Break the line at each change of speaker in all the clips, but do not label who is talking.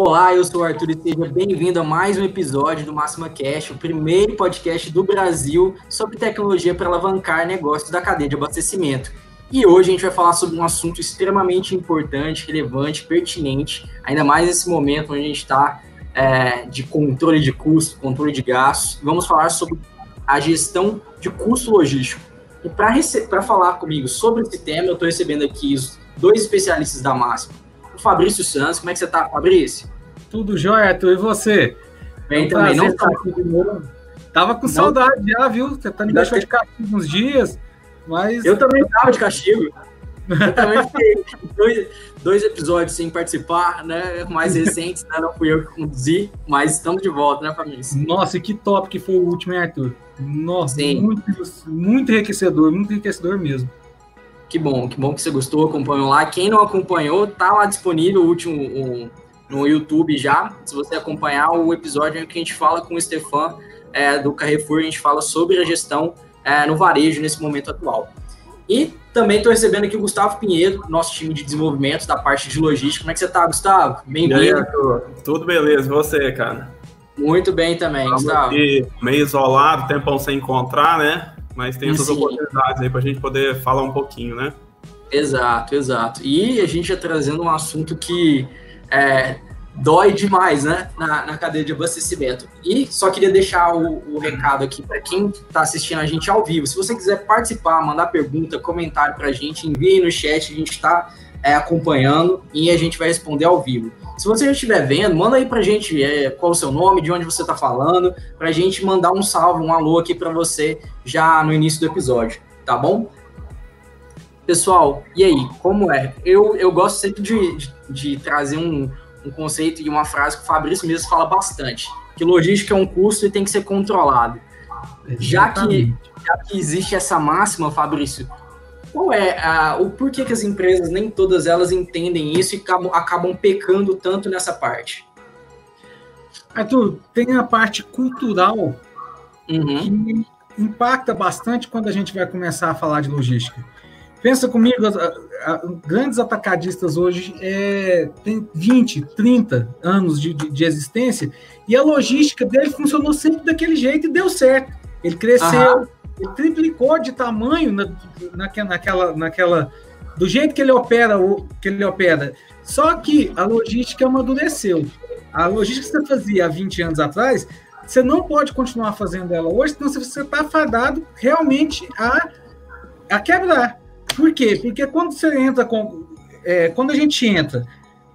Olá, eu sou o Arthur e seja bem-vindo a mais um episódio do Máxima Cash, o primeiro podcast do Brasil sobre tecnologia para alavancar negócios da cadeia de abastecimento. E hoje a gente vai falar sobre um assunto extremamente importante, relevante, pertinente, ainda mais nesse momento onde a gente está é, de controle de custo, controle de gastos. Vamos falar sobre a gestão de custo logístico. E para falar comigo sobre esse tema, eu estou recebendo aqui os dois especialistas da Máxima o Fabrício Santos. Como é que você tá, Fabrício?
Tudo jóia, Arthur. E você?
Bem é também. Não tá aqui
de novo. Tava com não. saudade já, viu? Você tá me deixando de castigo uns dias, mas...
Eu também tava de castigo. Eu também fiquei dois, dois episódios sem participar, né? Mais recentes, né? Não fui eu que conduzi, mas estamos de volta, né, Fabrício?
Nossa, e que top que foi o último, hein, Arthur? Nossa, Sim. muito, muito enriquecedor, muito enriquecedor mesmo.
Que bom, que bom que você gostou, acompanhou lá. Quem não acompanhou, tá lá disponível o último um, no YouTube já. Se você acompanhar o episódio em que a gente fala com o Stefan é, do Carrefour, a gente fala sobre a gestão é, no varejo nesse momento atual. E também estou recebendo aqui o Gustavo Pinheiro, nosso time de desenvolvimento da parte de logística. Como é que você está, Gustavo?
Bem-vindo. Tudo beleza, e você, cara?
Muito bem também, Estamos Gustavo.
Aqui, meio isolado, tempão sem encontrar, né? Mas tem essas Sim. oportunidades aí para a gente poder falar um pouquinho, né?
Exato, exato. E a gente já trazendo um assunto que é, dói demais, né, na, na, cadeia de abastecimento. E só queria deixar o, o recado aqui para quem está assistindo a gente ao vivo. Se você quiser participar, mandar pergunta, comentário para a gente, envie no chat, a gente está é, acompanhando e a gente vai responder ao vivo. Se você já estiver vendo, manda aí pra gente é, qual o seu nome, de onde você tá falando, pra gente mandar um salve, um alô aqui para você já no início do episódio, tá bom? Pessoal, e aí, como é? Eu, eu gosto sempre de, de, de trazer um, um conceito e uma frase que o Fabrício mesmo fala bastante, que logística é um custo e tem que ser controlado. Já que, já que existe essa máxima, Fabrício, qual é a, o porquê que as empresas, nem todas elas entendem isso e acabam, acabam pecando tanto nessa parte?
Arthur, tem a parte cultural uhum. que impacta bastante quando a gente vai começar a falar de logística. Pensa comigo, a, a, grandes atacadistas hoje é, têm 20, 30 anos de, de, de, existência e a logística dele funcionou sempre daquele jeito e deu certo. Ele cresceu, triplicou de tamanho na, naquela, naquela, do jeito que ele opera, que ele opera. Só que a logística amadureceu. A logística que você fazia há 20 anos atrás, você não pode continuar fazendo ela hoje, senão você está fadado realmente a, a quebrar. Por quê? Porque quando você entra com. É, quando a gente entra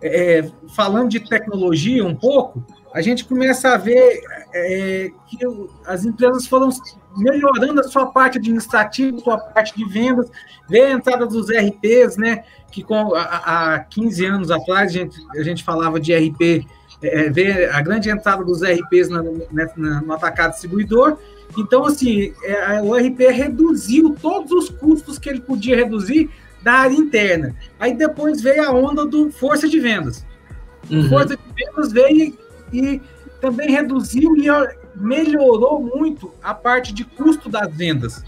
é, falando de tecnologia um pouco, a gente começa a ver é, que as empresas foram melhorando a sua parte administrativa, sua parte de vendas, vê a entrada dos RPs, né? Que com, há, 15 anos atrás a gente, a gente falava de RP, é, vê a grande entrada dos RPs na, na, no atacado distribuidor. Então, assim, é, o RP reduziu todos os custos que ele podia reduzir da área interna. Aí depois veio a onda do força de vendas. Uhum. Força de vendas veio e também reduziu e melhorou muito a parte de custo das vendas.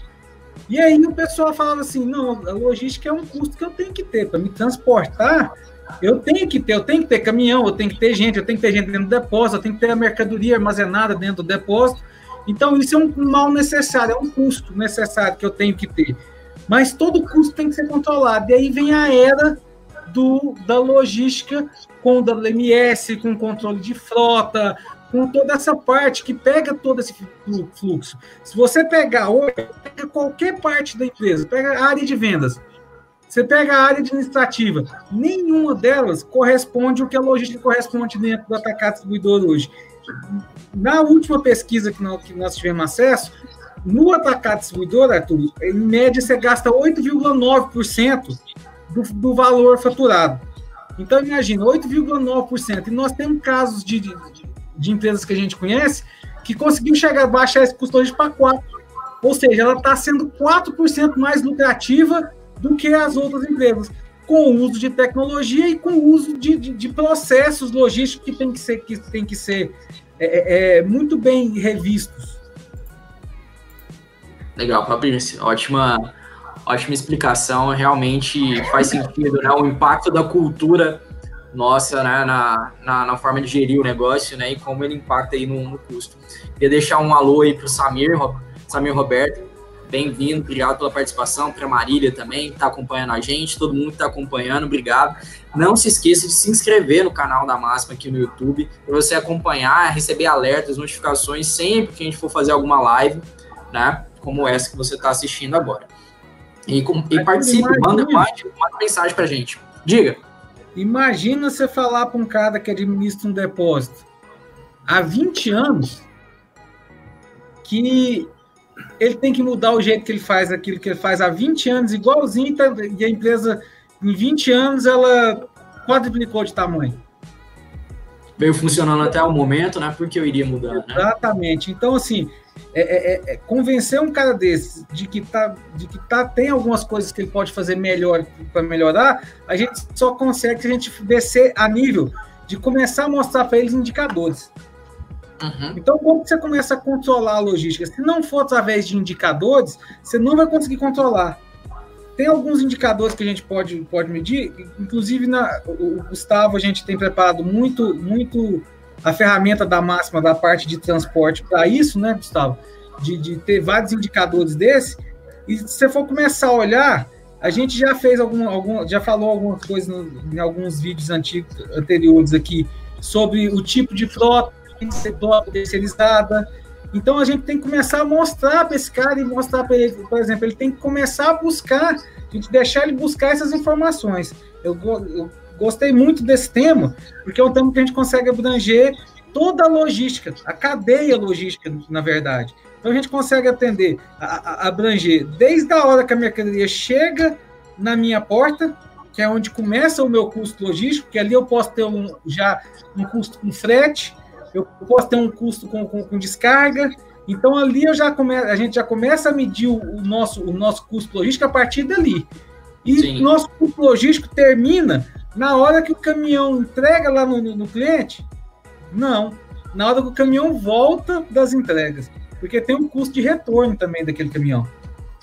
E aí o pessoal falava assim: não, a logística é um custo que eu tenho que ter para me transportar. Eu tenho que ter, eu tenho que ter caminhão, eu tenho que ter gente, eu tenho que ter gente dentro do depósito, eu tenho que ter a mercadoria armazenada dentro do depósito. Então, isso é um mal necessário, é um custo necessário que eu tenho que ter. Mas todo custo tem que ser controlado. E aí vem a era do, da logística com o WMS, com controle de frota, com toda essa parte que pega todo esse fluxo. Se você pegar hoje, pega qualquer parte da empresa, pega a área de vendas, você pega a área administrativa, nenhuma delas corresponde ao que a logística corresponde dentro do atacado distribuidor hoje. Na última pesquisa que nós, que nós tivemos acesso, no atacado distribuidor, Arthur, em média você gasta 8,9% do, do valor faturado. Então, imagina, 8,9%. E nós temos casos de, de, de empresas que a gente conhece que conseguiu chegar baixar esse custo hoje para 4%. Ou seja, ela está sendo 4% mais lucrativa do que as outras empresas, com o uso de tecnologia e com o uso de, de, de processos logísticos que tem que ser, que tem que ser é, é, é muito bem revistos.
Legal, Fabrício, ótima, ótima explicação. Realmente faz sentido, né? O impacto da cultura nossa né, na, na, na, forma de gerir o negócio né, e como ele impacta aí no, no custo. Queria deixar um alô aí para o Samir, Samir Roberto, bem-vindo, obrigado pela participação, para a Marília também, que está acompanhando a gente, todo mundo que está acompanhando, obrigado. Não se esqueça de se inscrever no canal da Máxima aqui no YouTube, para você acompanhar, receber alertas, notificações sempre que a gente for fazer alguma live, né, como essa que você está assistindo agora. E, com, e participe, manda, manda, manda mensagem para a gente. Diga.
Imagina você falar para um cara que administra um depósito há 20 anos que ele tem que mudar o jeito que ele faz aquilo que ele faz há 20 anos, igualzinho, tá, e a empresa, em 20 anos, ela quadruplicou de tamanho.
Veio funcionando até o momento, né? Porque eu iria mudar, né?
Exatamente. Então, assim, é, é, é, é, convencer um cara desse de que, tá, de que tá, tem algumas coisas que ele pode fazer melhor para melhorar, a gente só consegue se a gente descer a nível de começar a mostrar para eles indicadores. Uhum. Então, como você começa a controlar a logística? Se não for através de indicadores, você não vai conseguir controlar. Tem alguns indicadores que a gente pode, pode medir, inclusive na, o Gustavo, a gente tem preparado muito, muito a ferramenta da máxima da parte de transporte para isso, né, Gustavo? De, de ter vários indicadores desse. E se você for começar a olhar, a gente já fez algum, algum já falou algumas coisas no, em alguns vídeos antigos, anteriores aqui sobre o tipo de frota que ser terceirizada. Então a gente tem que começar a mostrar para esse cara e mostrar para ele, por exemplo, ele tem que começar a buscar, a gente deixar ele buscar essas informações. Eu, eu gostei muito desse tema, porque é um tema que a gente consegue abranger toda a logística, a cadeia logística, na verdade. Então a gente consegue atender, a, a, abranger desde a hora que a mercadoria chega na minha porta, que é onde começa o meu custo logístico, que ali eu posso ter um, já um custo com frete, eu posso ter um custo com, com, com descarga. Então ali eu já come, a gente já começa a medir o, o nosso, o nosso custo logístico a partir dali. E Sim. nosso custo logístico termina na hora que o caminhão entrega lá no, no, cliente, não. Na hora que o caminhão volta das entregas. Porque tem um custo de retorno também daquele caminhão.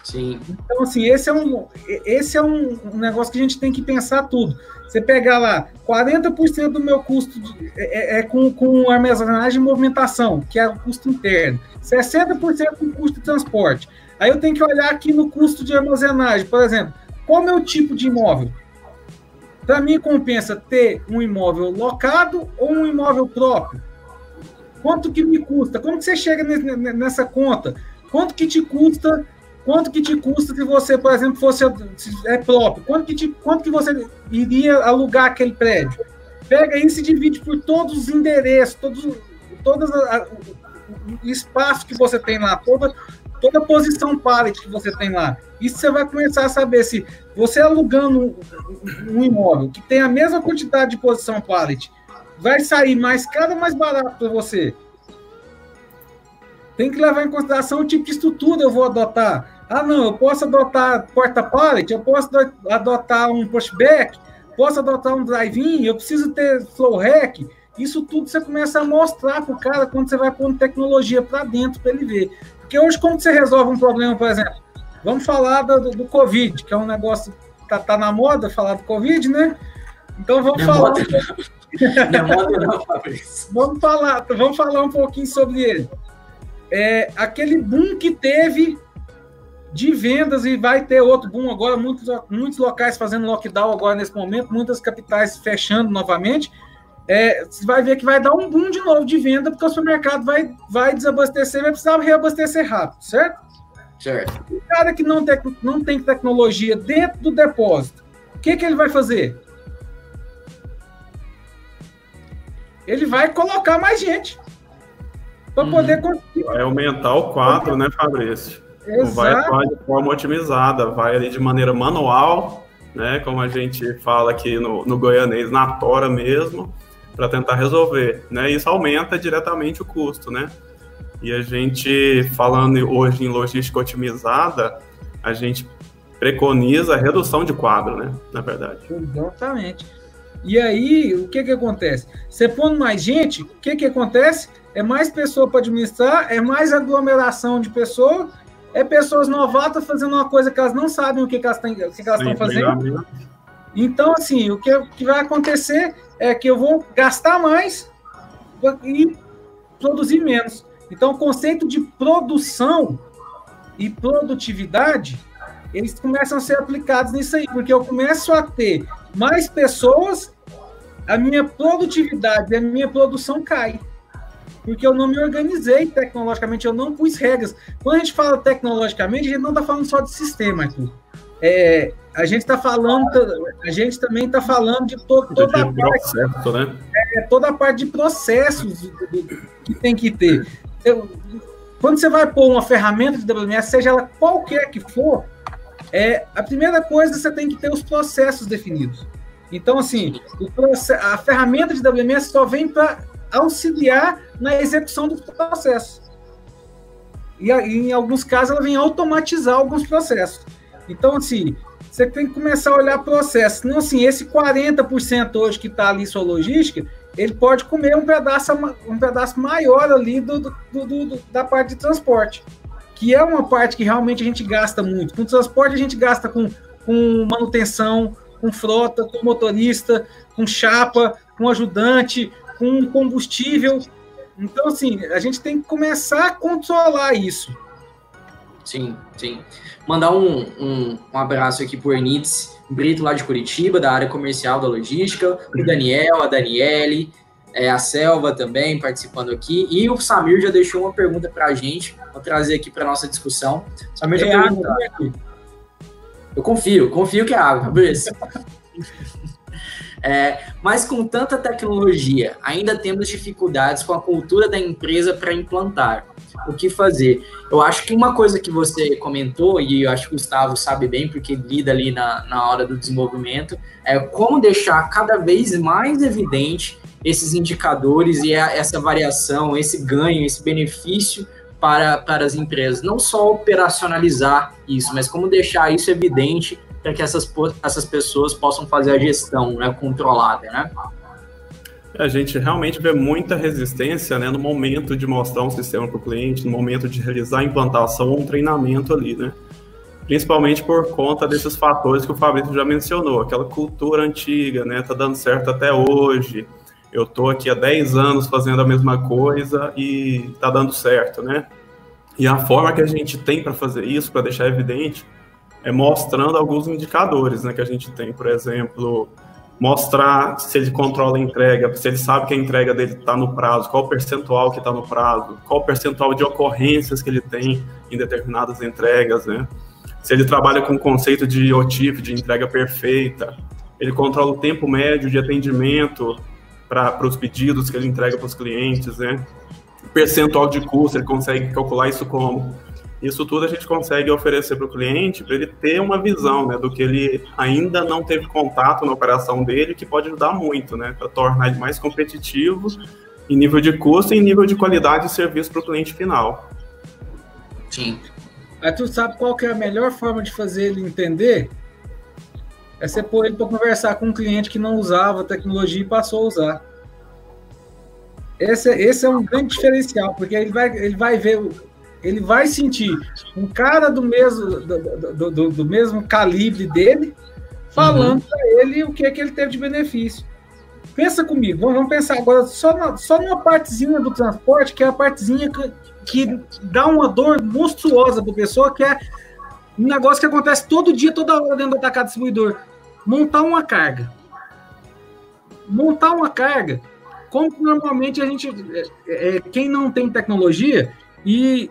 Sim.
Então, assim, esse é um, esse é um, negócio que a gente tem que pensar tudo. Você pegar lá, 40% do meu custo de, é, é, com, com armazenagem e movimentação, que é o custo interno. 60% com custo de transporte. Aí eu tenho que olhar aqui no custo de armazenagem. Por exemplo, qual é o tipo de imóvel? Para mim, compensa ter um imóvel locado ou um imóvel próprio? Quanto que me custa? Como que você chega nessa conta? Quanto que te custa? Quanto que te custa se você, por exemplo, fosse é próprio? Quanto que, te, quanto que você iria alugar aquele prédio? Pega isso e divide por todos os endereços, todos, todos o espaço que você tem lá, toda, toda a posição pallet que você tem lá. Isso você vai começar a saber se você alugando um, um imóvel que tem a mesma quantidade de posição pallet, vai sair mais caro ou mais barato para você? Tem que levar em consideração o tipo de estrutura eu vou adotar. Ah, não, eu posso adotar porta pallet, eu posso adotar um pushback, posso adotar um drive-in, eu preciso ter flow rack. Isso tudo você começa a mostrar para o cara quando você vai pondo tecnologia para dentro para ele ver. Porque hoje, como você resolve um problema, por exemplo, vamos falar do, do Covid, que é um negócio que tá, tá na moda falar do Covid, né? Então vamos não falar. Moda, é moda não, Fabrício. vamos falar, vamos falar um pouquinho sobre ele. É, aquele boom que teve de vendas e vai ter outro boom agora, muitos, muitos locais fazendo lockdown agora nesse momento, muitas capitais fechando novamente é, você vai ver que vai dar um boom de novo de venda, porque o supermercado vai, vai desabastecer, vai precisar reabastecer rápido, certo?
Certo.
O cara que não, te, não tem tecnologia dentro do depósito, o que, que ele vai fazer? Ele vai colocar mais gente para uhum. poder conseguir.
Vai aumentar o quadro, né, Fabrício? Exato. Não vai atuar de forma otimizada, vai ali de maneira manual, né? Como a gente fala aqui no, no goianês, na tora mesmo para tentar resolver, né? Isso aumenta diretamente o custo, né? E a gente, falando hoje em logística otimizada, a gente preconiza a redução de quadro, né? Na verdade.
Exatamente. E aí, o que que acontece? Você põe mais gente, o que que acontece? É mais pessoa para administrar, é mais aglomeração de pessoas, é pessoas novatas fazendo uma coisa que elas não sabem o que, que elas estão fazendo. Então, assim, o que, que vai acontecer é que eu vou gastar mais e produzir menos. Então, o conceito de produção e produtividade, eles começam a ser aplicados nisso aí, porque eu começo a ter mais pessoas, a minha produtividade, a minha produção cai. Porque eu não me organizei tecnologicamente, eu não pus regras. Quando a gente fala tecnologicamente, a gente não está falando só de sistema, Arthur. É, a gente está falando, a gente também está falando de to, toda a parte, processo, né? é, toda a parte de processos que tem que ter. Eu, quando você vai pôr uma ferramenta de WMS, seja ela qualquer que for, é, a primeira coisa você tem que ter os processos definidos. Então, assim, processo, a ferramenta de WMS só vem para auxiliar na execução dos processos. E, em alguns casos ela vem automatizar alguns processos. Então, assim, você tem que começar a olhar processos. Não, assim, esse 40% hoje que está ali sua logística, ele pode comer um pedaço, um pedaço maior ali do, do, do, da parte de transporte, que é uma parte que realmente a gente gasta muito. Com transporte a gente gasta com, com manutenção, com frota, com motorista, com chapa, com ajudante, com combustível. Então, assim, a gente tem que começar a controlar isso.
Sim, sim. Mandar um, um, um abraço aqui por Nitz Brito, lá de Curitiba, da área comercial da logística, o Daniel, a Daniele, é, a Selva também participando aqui, e o Samir já deixou uma pergunta para a gente, vou trazer aqui para nossa discussão. Samir já é perguntou. Eu confio, confio que é água, beleza. É, mas com tanta tecnologia, ainda temos dificuldades com a cultura da empresa para implantar. O que fazer? Eu acho que uma coisa que você comentou, e eu acho que o Gustavo sabe bem, porque lida ali na, na hora do desenvolvimento, é como deixar cada vez mais evidente esses indicadores e a, essa variação, esse ganho, esse benefício para, para as empresas. Não só operacionalizar isso, mas como deixar isso evidente para que essas, essas pessoas possam fazer a gestão né, controlada, né?
A gente realmente vê muita resistência né, no momento de mostrar um sistema para o cliente, no momento de realizar a implantação ou um treinamento ali, né? Principalmente por conta desses fatores que o Fabrício já mencionou, aquela cultura antiga, né? Tá dando certo até hoje. Eu tô aqui há 10 anos fazendo a mesma coisa e tá dando certo, né? E a forma que a gente tem para fazer isso, para deixar evidente, é mostrando alguns indicadores né, que a gente tem, por exemplo, mostrar se ele controla a entrega, se ele sabe que a entrega dele está no prazo, qual o percentual que está no prazo, qual o percentual de ocorrências que ele tem em determinadas entregas, né? Se ele trabalha com o conceito de OTIF, de entrega perfeita, ele controla o tempo médio de atendimento para os pedidos que ele entrega para os clientes, né? O percentual de custo, ele consegue calcular isso como? Isso tudo a gente consegue oferecer para o cliente para ele ter uma visão né, do que ele ainda não teve contato na operação dele, que pode ajudar muito, né, para tornar ele mais competitivo em nível de custo e em nível de qualidade de serviço para o cliente final.
Sim. Aí tu sabe qual que é a melhor forma de fazer ele entender? É você pôr ele para conversar com um cliente que não usava tecnologia e passou a usar. Esse, esse é um grande diferencial, porque ele vai, ele vai ver ele vai sentir um cara do mesmo, do, do, do mesmo calibre dele falando uhum. para ele o que é que ele teve de benefício. Pensa comigo, vamos pensar agora só, na, só numa partezinha do transporte, que é a partezinha que, que dá uma dor monstruosa para a pessoa, que é um negócio que acontece todo dia, toda hora dentro do atacado distribuidor. Montar uma carga. Montar uma carga, como normalmente a gente, é, é, quem não tem tecnologia, e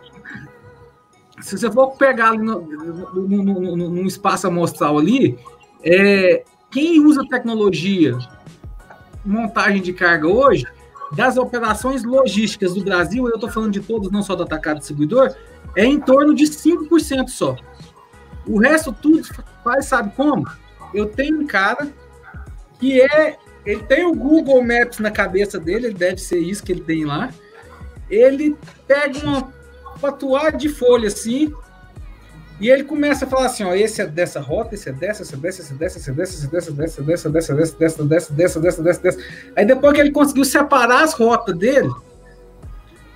se você for pegar ali no, no espaço amostral ali, é, quem usa tecnologia, montagem de carga hoje, das operações logísticas do Brasil, eu estou falando de todas, não só do atacado distribuidor, é em torno de 5% só. O resto tudo faz, sabe como? Eu tenho um cara que é. Ele tem o Google Maps na cabeça dele, ele deve ser isso que ele tem lá. Ele pega uma patuar de folha assim. E ele começa a falar assim, ó, esse é dessa rota, esse é dessa, esse é dessa, esse é dessa, esse é dessa, esse é dessa, dessa, dessa, dessa, dessa, dessa, dessa, dessa, dessa, dessa, dessa. Aí depois que ele conseguiu separar as rotas dele,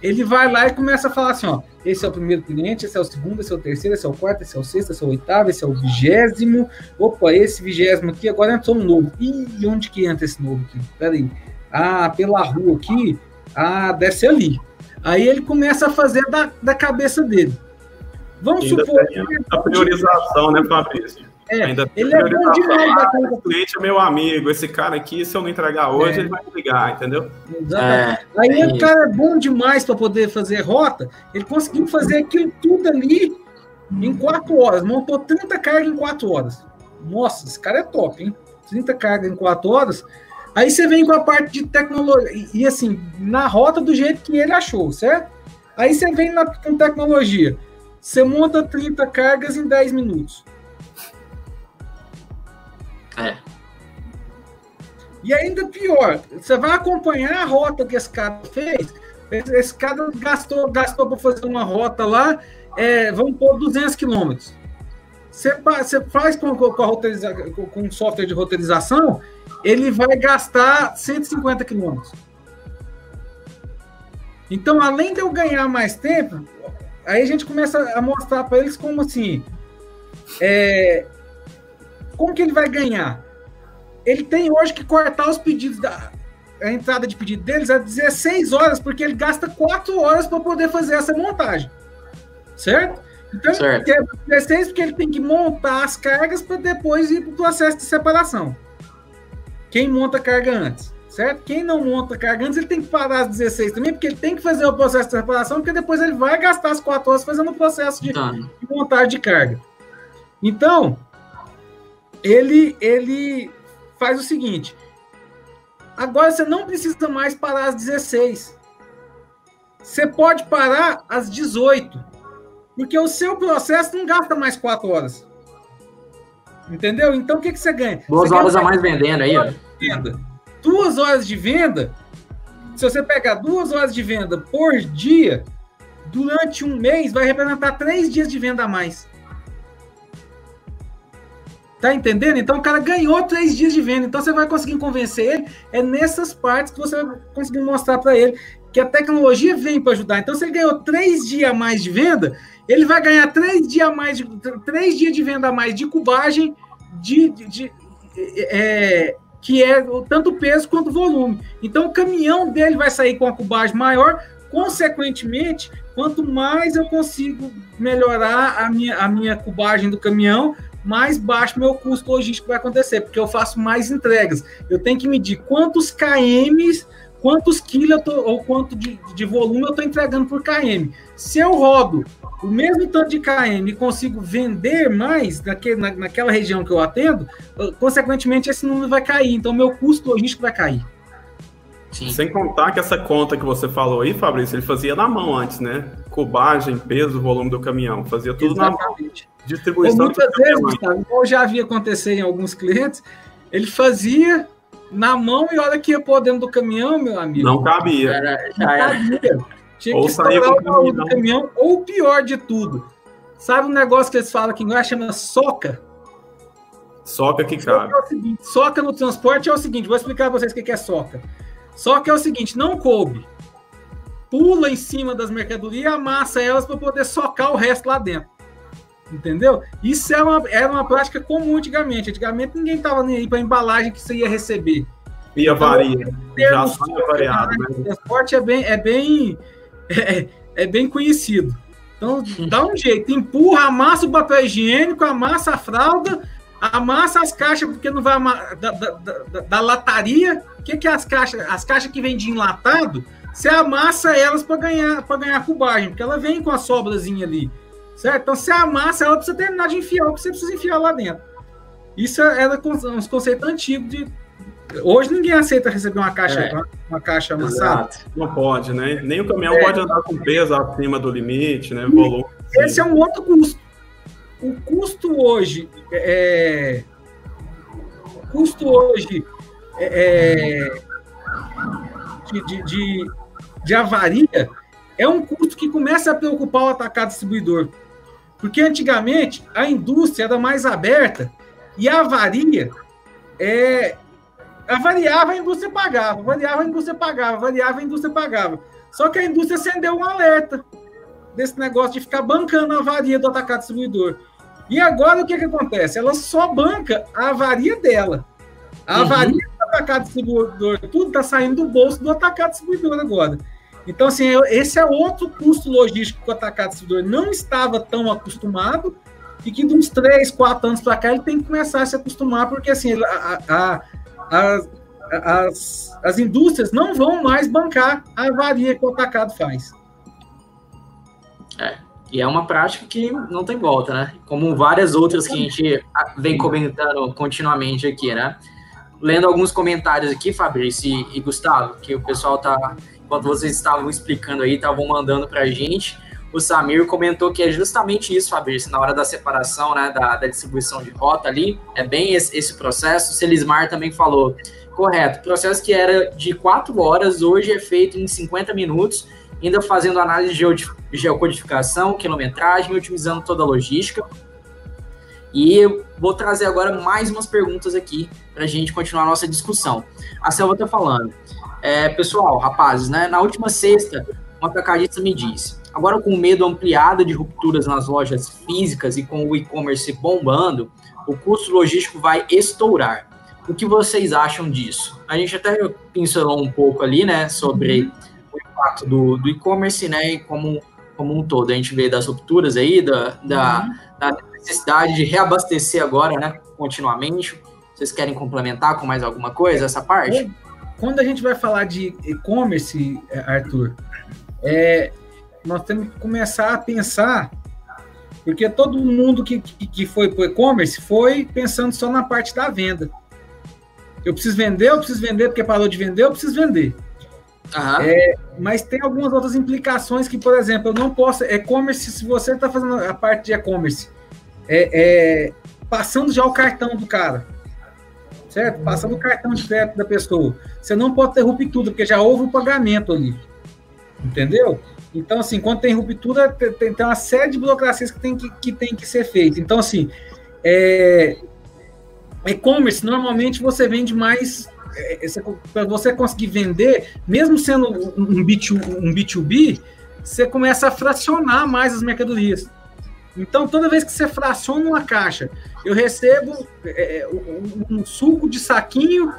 ele vai lá e começa a falar assim, ó, esse é o primeiro cliente, esse é o segundo, esse é o terceiro, esse é o quarto, esse é o sexto, esse é o oitavo, esse é o vigésimo, opa, esse vigésimo aqui, agora entrou um novo. E onde que entra esse novo aqui? Peraí. Ah, pela rua aqui, ah, ser ali. Aí ele começa a fazer da, da cabeça dele. Vamos supor.
A priorização, né, Fabrício? É, Ainda ele é bom demais ah, esse cliente é meu amigo, esse cara aqui, se eu não entregar hoje, é. ele vai me ligar, entendeu?
É, Aí é o cara é bom demais para poder fazer rota, ele conseguiu fazer aquilo tudo ali em quatro horas, montou 30 cargas em quatro horas. Nossa, esse cara é top, hein? 30 cargas em quatro horas. Aí você vem com a parte de tecnologia, e, e assim, na rota do jeito que ele achou, certo? Aí você vem na, com tecnologia. Você monta 30 cargas em 10 minutos.
É.
E ainda pior, você vai acompanhar a rota que esse cara fez. Esse cara gastou, gastou para fazer uma rota lá, é, vamos pôr 200 quilômetros. Você, faz com, com, com, com software de roteirização, ele vai gastar 150 quilômetros. Então, além de eu ganhar mais tempo, aí a gente começa a mostrar para eles como assim, é, como que ele vai ganhar? Ele tem hoje que cortar os pedidos da a entrada de pedido deles a 16 horas, porque ele gasta 4 horas para poder fazer essa montagem. Certo? Então, certo. ele quer 16 porque ele tem que montar as cargas para depois ir para o processo de separação. Quem monta carga antes, certo? Quem não monta carga antes, ele tem que parar às 16 também, porque ele tem que fazer o processo de separação, porque depois ele vai gastar as 4 horas fazendo o processo de, tá. de montagem de carga. Então, ele, ele faz o seguinte: agora você não precisa mais parar às 16. Você pode parar às 18. Porque o seu processo não gasta mais 4 horas. Entendeu? Então o que, que você ganha?
Duas horas ganha a mais vendendo aí, ó.
Venda. Duas horas de venda. Se você pegar duas horas de venda por dia, durante um mês, vai representar três dias de venda a mais. Tá entendendo? Então o cara ganhou três dias de venda. Então você vai conseguir convencer ele. É nessas partes que você vai conseguir mostrar para ele que a tecnologia vem para ajudar. Então, se ele ganhou três dias a mais de venda, ele vai ganhar três dias a mais de três dias de venda a mais de cubagem de, de, de é, que é tanto peso quanto volume. Então, o caminhão dele vai sair com a cubagem maior. Consequentemente, quanto mais eu consigo melhorar a minha, a minha cubagem do caminhão, mais baixo meu custo logístico vai acontecer, porque eu faço mais entregas. Eu tenho que medir quantos KMs, quantos quilos ou quanto de, de volume eu estou entregando por KM. Se eu rodo o mesmo tanto de KM e consigo vender mais naquele, na, naquela região que eu atendo, consequentemente esse número vai cair. Então, meu custo logístico vai cair.
Sim. Sem contar que essa conta que você falou aí, Fabrício, ele fazia na mão antes, né? Cubagem, peso, volume do caminhão. Fazia tudo Exatamente. na mão.
Distribuição. muitas vezes, Gustavo, como já havia acontecido em alguns clientes, ele fazia na mão e olha que ia pôr dentro do caminhão, meu amigo.
Não cabia. Era,
já não cabia. Tinha ou que estourar o baú do caminhão, ou o pior de tudo. Sabe um negócio que eles falam que não é chama soca?
Soca que cabe.
Soca, é seguinte, soca no transporte é o seguinte, vou explicar para vocês o que é soca. Só que é o seguinte, não coube. Pula em cima das mercadorias e amassa elas para poder socar o resto lá dentro. Entendeu? Isso era é uma, era uma prática comum antigamente. Antigamente ninguém estava nem aí para a embalagem que você ia receber.
Ia então, varia. Já está variado. Né?
O transporte é bem, é bem, é, é bem conhecido. Então, dá um jeito, empurra, amassa o papel higiênico, amassa a fralda, amassa as caixas, porque não vai da, da, da, da lataria. O que, que é as caixas? As caixas que vêm de enlatado, você amassa elas para ganhar, ganhar cubagem, porque ela vem com a sobrazinha ali. Certo? Então você amassa ela para você terminar de enfiar o que você precisa enfiar lá dentro. Isso era uns conceitos antigos de. Hoje ninguém aceita receber uma caixa, é. uma, caixa amassada. Exato.
Não pode, né? Nem o caminhão é. pode andar com peso acima do limite, né? Volume.
Esse é um outro custo. O custo hoje é. O custo hoje é, é de, de, de, de avaria é um custo que começa a preocupar o atacado distribuidor. Porque antigamente a indústria era mais aberta e a avaria é, variava, a indústria pagava, variava, a indústria pagava, variava, a indústria pagava. Só que a indústria acendeu um alerta desse negócio de ficar bancando a avaria do atacado distribuidor. E agora o que, que acontece? Ela só banca a avaria dela. A uhum. avaria do atacado distribuidor, tudo está saindo do bolso do atacado distribuidor agora. Então, assim, esse é outro custo logístico que o atacado distribuidor não estava tão acostumado e que de uns 3, 4 anos para cá ele tem que começar a se acostumar, porque assim, a, a, a, as, as indústrias não vão mais bancar a avaria que o atacado faz.
É, e é uma prática que não tem volta, né? Como várias outras que a gente vem comentando continuamente aqui, né? Lendo alguns comentários aqui, Fabrício e, Gustavo, que o pessoal tá, enquanto vocês estavam explicando aí, estavam mandando para a gente. O Samir comentou que é justamente isso, Fabrício, na hora da separação, né, da, da distribuição de rota ali, é bem esse, esse processo. O Selismar também falou, correto, processo que era de quatro horas, hoje é feito em 50 minutos ainda fazendo análise de geocodificação, quilometragem, otimizando toda a logística. E eu vou trazer agora mais umas perguntas aqui para a gente continuar a nossa discussão. A Selva está falando. É, pessoal, rapazes, né, na última sexta, uma atacadista me disse, agora com o medo ampliado de rupturas nas lojas físicas e com o e-commerce bombando, o custo logístico vai estourar. O que vocês acham disso? A gente até pincelou um pouco ali, né, sobre uhum impacto do, do e-commerce, né, como, como um todo. A gente vê das rupturas aí, da, da, uhum. da, necessidade de reabastecer agora, né, continuamente. Vocês querem complementar com mais alguma coisa essa parte?
Quando a gente vai falar de e-commerce, Arthur, é, nós temos que começar a pensar, porque todo mundo que, que, que foi para o e-commerce foi pensando só na parte da venda. Eu preciso vender, eu preciso vender porque parou de vender, eu preciso vender. Uhum. É, mas tem algumas outras implicações que, por exemplo, eu não posso. E-commerce, se você está fazendo a parte de e-commerce, é, é, passando já o cartão do cara, certo? Passando o cartão de crédito da pessoa. Você não pode ter ruptura, porque já houve o pagamento ali. Entendeu? Então, assim, quando tem ruptura, tem, tem uma série de burocracias que tem que, que, tem que ser feita. Então, assim, é, e-commerce, normalmente você vende mais é, é, para você conseguir vender, mesmo sendo um, B2, um B2B, você começa a fracionar mais as mercadorias. Então, toda vez que você fraciona uma caixa, eu recebo é, um, um, suco de saquinho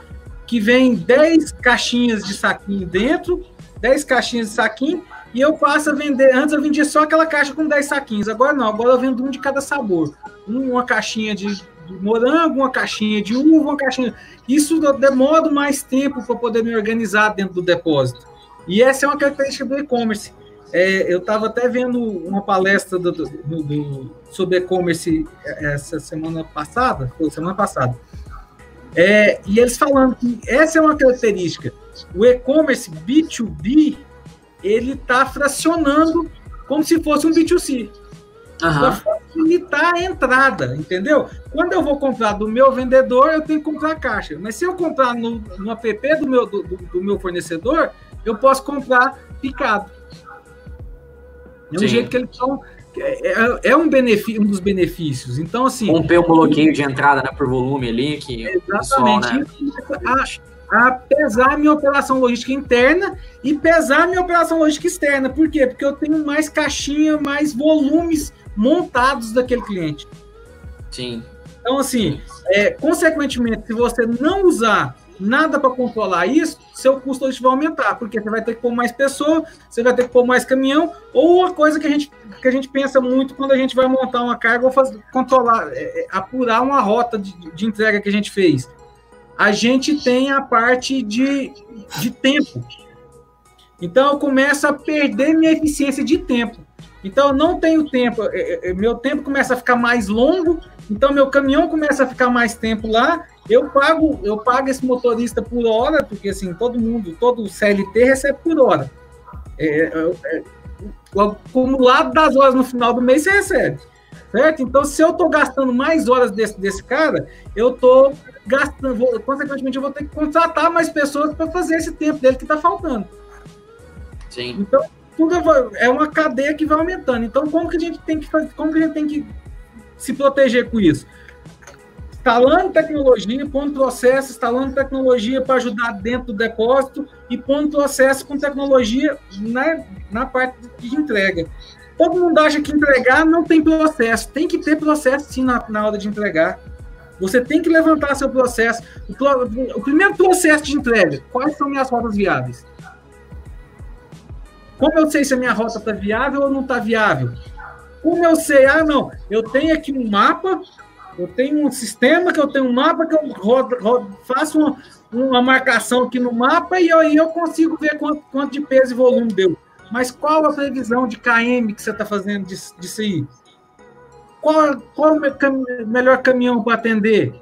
que vem 10 caixinhas de saquinho dentro, 10 caixinhas de saquinho, e eu passo a vender. Antes eu vendia só aquela caixa com 10 saquinhos, agora não, agora eu vendo um de cada sabor. Uma caixinha de morango, uma caixinha de uva, uma caixinha. Isso demora mais tempo para poder me organizar dentro do depósito. E essa é uma característica do e-commerce. É, eu estava até vendo uma palestra do, do, do, sobre e-commerce é, essa semana passada, foi semana passada. É, e eles falando que essa é uma característica. O e-commerce B2B ele está fracionando como se fosse um B2C para facilitar a entrada, entendeu? Quando eu vou comprar do meu vendedor, eu tenho que comprar a caixa. Mas se eu comprar no, no app do meu, do, do meu fornecedor, eu posso comprar picado. É um jeito que eles estão. É, é, é, um, benefício, um dos benefícios. Então, assim.
Romper um bloqueio de entrada né, por volume ali. Que
exatamente. Pessoal, né? a, a pesar minha operação logística interna e pesar minha operação logística externa. Por quê? Porque eu tenho mais caixinha, mais volumes montados daquele cliente.
Sim.
Então, assim, é, consequentemente, se você não usar nada para controlar isso, seu custo vai aumentar, porque você vai ter que pôr mais pessoa, você vai ter que pôr mais caminhão, ou uma coisa que a gente, que a gente pensa muito quando a gente vai montar uma carga ou fazer, controlar, é, é, apurar uma rota de, de entrega que a gente fez. A gente tem a parte de, de tempo. Então eu começo a perder minha eficiência de tempo. Então, eu não tenho tempo, é, é, é, meu tempo começa a ficar mais longo, então meu caminhão começa a ficar mais tempo lá, eu pago, eu pago esse motorista por hora, porque assim, todo mundo, todo CLT recebe por hora. É, é, o acumulado das horas no final do mês você recebe. Certo? Então, se eu estou gastando mais horas desse, desse cara, eu estou gastando, vou, consequentemente, eu vou ter que contratar mais pessoas para fazer esse tempo dele que está faltando.
Sim.
Então, tudo é uma cadeia que vai aumentando. Então, como que a gente tem que fazer, como que a gente tem que se proteger com isso? instalando tecnologia, pondo processo, instalando tecnologia para ajudar dentro do depósito e pondo processo com tecnologia na, na parte de entrega. Todo mundo acha que entregar não tem processo. Tem que ter processo sim na, na hora de entregar. Você tem que levantar seu processo. O, o primeiro processo de entrega, quais são minhas rotas viáveis? Como eu sei se a minha rota está viável ou não está viável? Como eu sei? Ah, não, eu tenho aqui um mapa, eu tenho um sistema que eu tenho um mapa que eu rodo, rodo, faço uma, uma, marcação aqui no mapa e aí eu, consigo ver quanto, quanto de peso e volume deu. Mas qual a previsão de KM que você está fazendo disso, aí? Qual, qual o cam melhor caminhão para atender?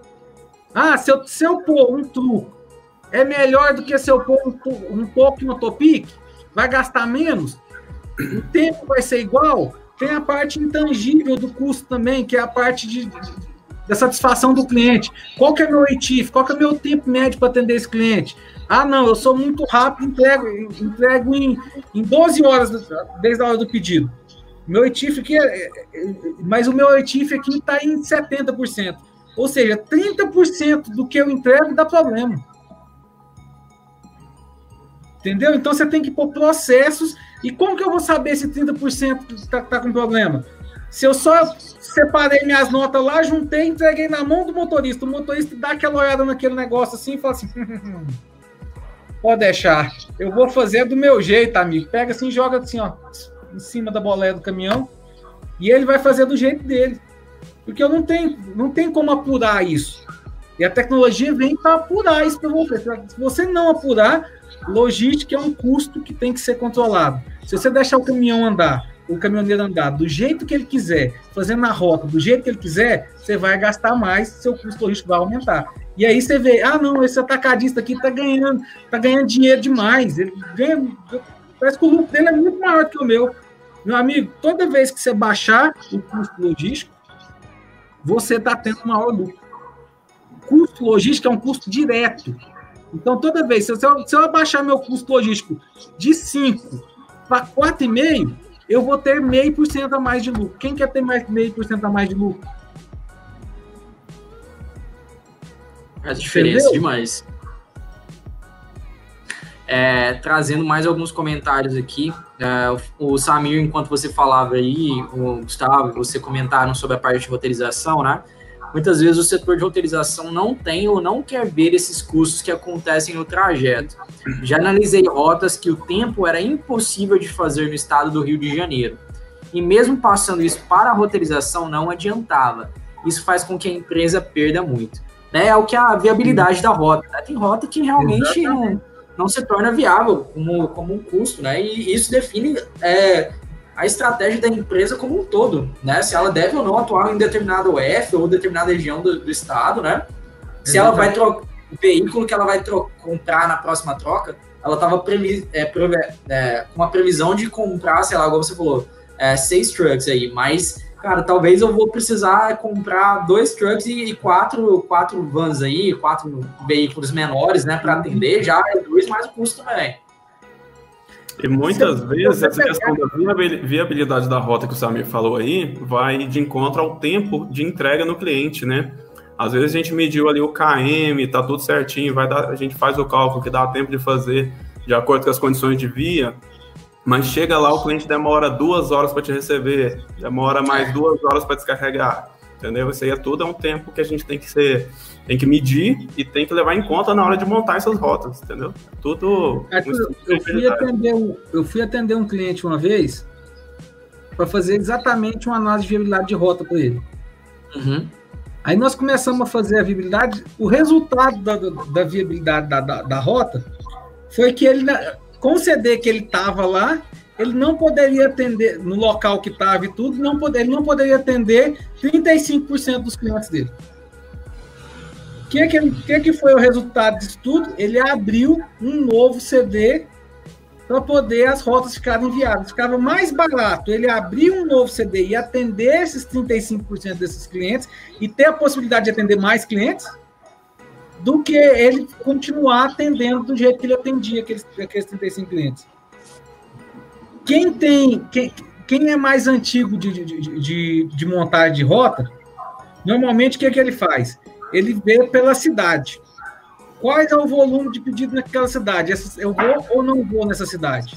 Ah, se eu, se eu pôr um truco, é melhor do que se eu pôr um, um pouco no Topic? Vai gastar menos? O tempo vai ser igual? Tem a parte intangível do custo também, que é a parte de, de da satisfação do cliente. Qual que é meu ETIF? Qual que é meu tempo médio para atender esse cliente? Ah, não, eu sou muito rápido, entrego, entrego em, em 12 horas desde a hora do pedido. Meu ETIF aqui, é, é, é, mas o meu ETIF aqui está em 70%. Ou seja, 30% do que eu entrego dá problema. Entendeu? Então você tem que pôr processos. E como que eu vou saber se 30% está tá com problema? Se eu só separei minhas notas lá, juntei, entreguei na mão do motorista. O motorista dá aquela olhada naquele negócio assim e fala assim: pode deixar, eu vou fazer do meu jeito, amigo. Pega assim, joga assim, ó em cima da boleia do caminhão e ele vai fazer do jeito dele. Porque eu não tenho, não tem como apurar isso. E a tecnologia vem para apurar isso para você. Se você não apurar, logística é um custo que tem que ser controlado. Se você deixar o caminhão andar, o caminhoneiro andar do jeito que ele quiser, fazendo a rota do jeito que ele quiser, você vai gastar mais, seu custo logístico vai aumentar. E aí você vê, ah, não, esse atacadista aqui está ganhando, tá ganhando dinheiro demais. Ele ganha, parece que o lucro dele é muito maior que o meu. Meu amigo, toda vez que você baixar o custo logístico, você está tendo maior lucro. O custo logístico é um custo direto. Então, toda vez, se eu, se eu abaixar meu custo logístico de 5 para 4,5, eu vou ter meio por cento a mais de lucro. Quem quer ter mais meio por cento a mais de lucro?
Faz diferença Entendeu? demais é, trazendo mais alguns comentários aqui. É, o Samir, enquanto você falava aí, o Gustavo, você comentaram sobre a parte de roteirização, né? Muitas vezes o setor de roteirização não tem ou não quer ver esses custos que acontecem no trajeto. Já analisei rotas que o tempo era impossível de fazer no estado do Rio de Janeiro. E mesmo passando isso para a roteirização, não adiantava. Isso faz com que a empresa perda muito. Né? É o que a viabilidade da rota. Né? Tem rota que realmente não não se torna viável como, como um custo, né? E isso define é, a estratégia da empresa como um todo, né? Se ela deve ou não atuar em determinada UF ou determinada região do, do estado, né? Se ela vai trocar o veículo que ela vai comprar na próxima troca, ela estava é, é, com uma previsão de comprar, sei lá, como você falou, é, seis trucks aí, mas cara, talvez eu vou precisar comprar dois trucks e quatro, quatro vans aí, quatro veículos menores, né, para atender, já reduz mais o custo também.
E muitas Você vezes essa questão da viabilidade da rota que o Samir falou aí vai de encontro ao tempo de entrega no cliente, né? Às vezes a gente mediu ali o KM, tá tudo certinho, vai dar, a gente faz o cálculo que dá tempo de fazer de acordo com as condições de via, mas chega lá, o cliente demora duas horas para te receber, demora mais duas horas para descarregar. Entendeu? Isso aí é tudo é um tempo que a gente tem que ser, tem que medir e tem que levar em conta na hora de montar essas rotas, entendeu? Tudo.
É, eu, fui atender um, eu fui atender um cliente uma vez para fazer exatamente uma análise de viabilidade de rota para ele. Uhum. Aí nós começamos a fazer a viabilidade. O resultado da, da viabilidade da, da, da rota foi que ele com o CD que ele estava lá, ele não poderia atender, no local que estava e tudo, não ele não poderia atender 35% dos clientes dele. O que, que, que, que foi o resultado disso tudo? Ele abriu um novo CD para poder as rotas ficarem viáveis. Ficava mais barato ele abrir um novo CD e atender esses 35% desses clientes e ter a possibilidade de atender mais clientes do que ele continuar atendendo do jeito que ele atendia aqueles, aqueles 35 clientes. Quem tem. Quem, quem é mais antigo de, de, de, de montagem de rota, normalmente o que, é que ele faz? ele vê pela cidade. Qual é o volume de pedido naquela cidade? Eu vou ou não vou nessa cidade?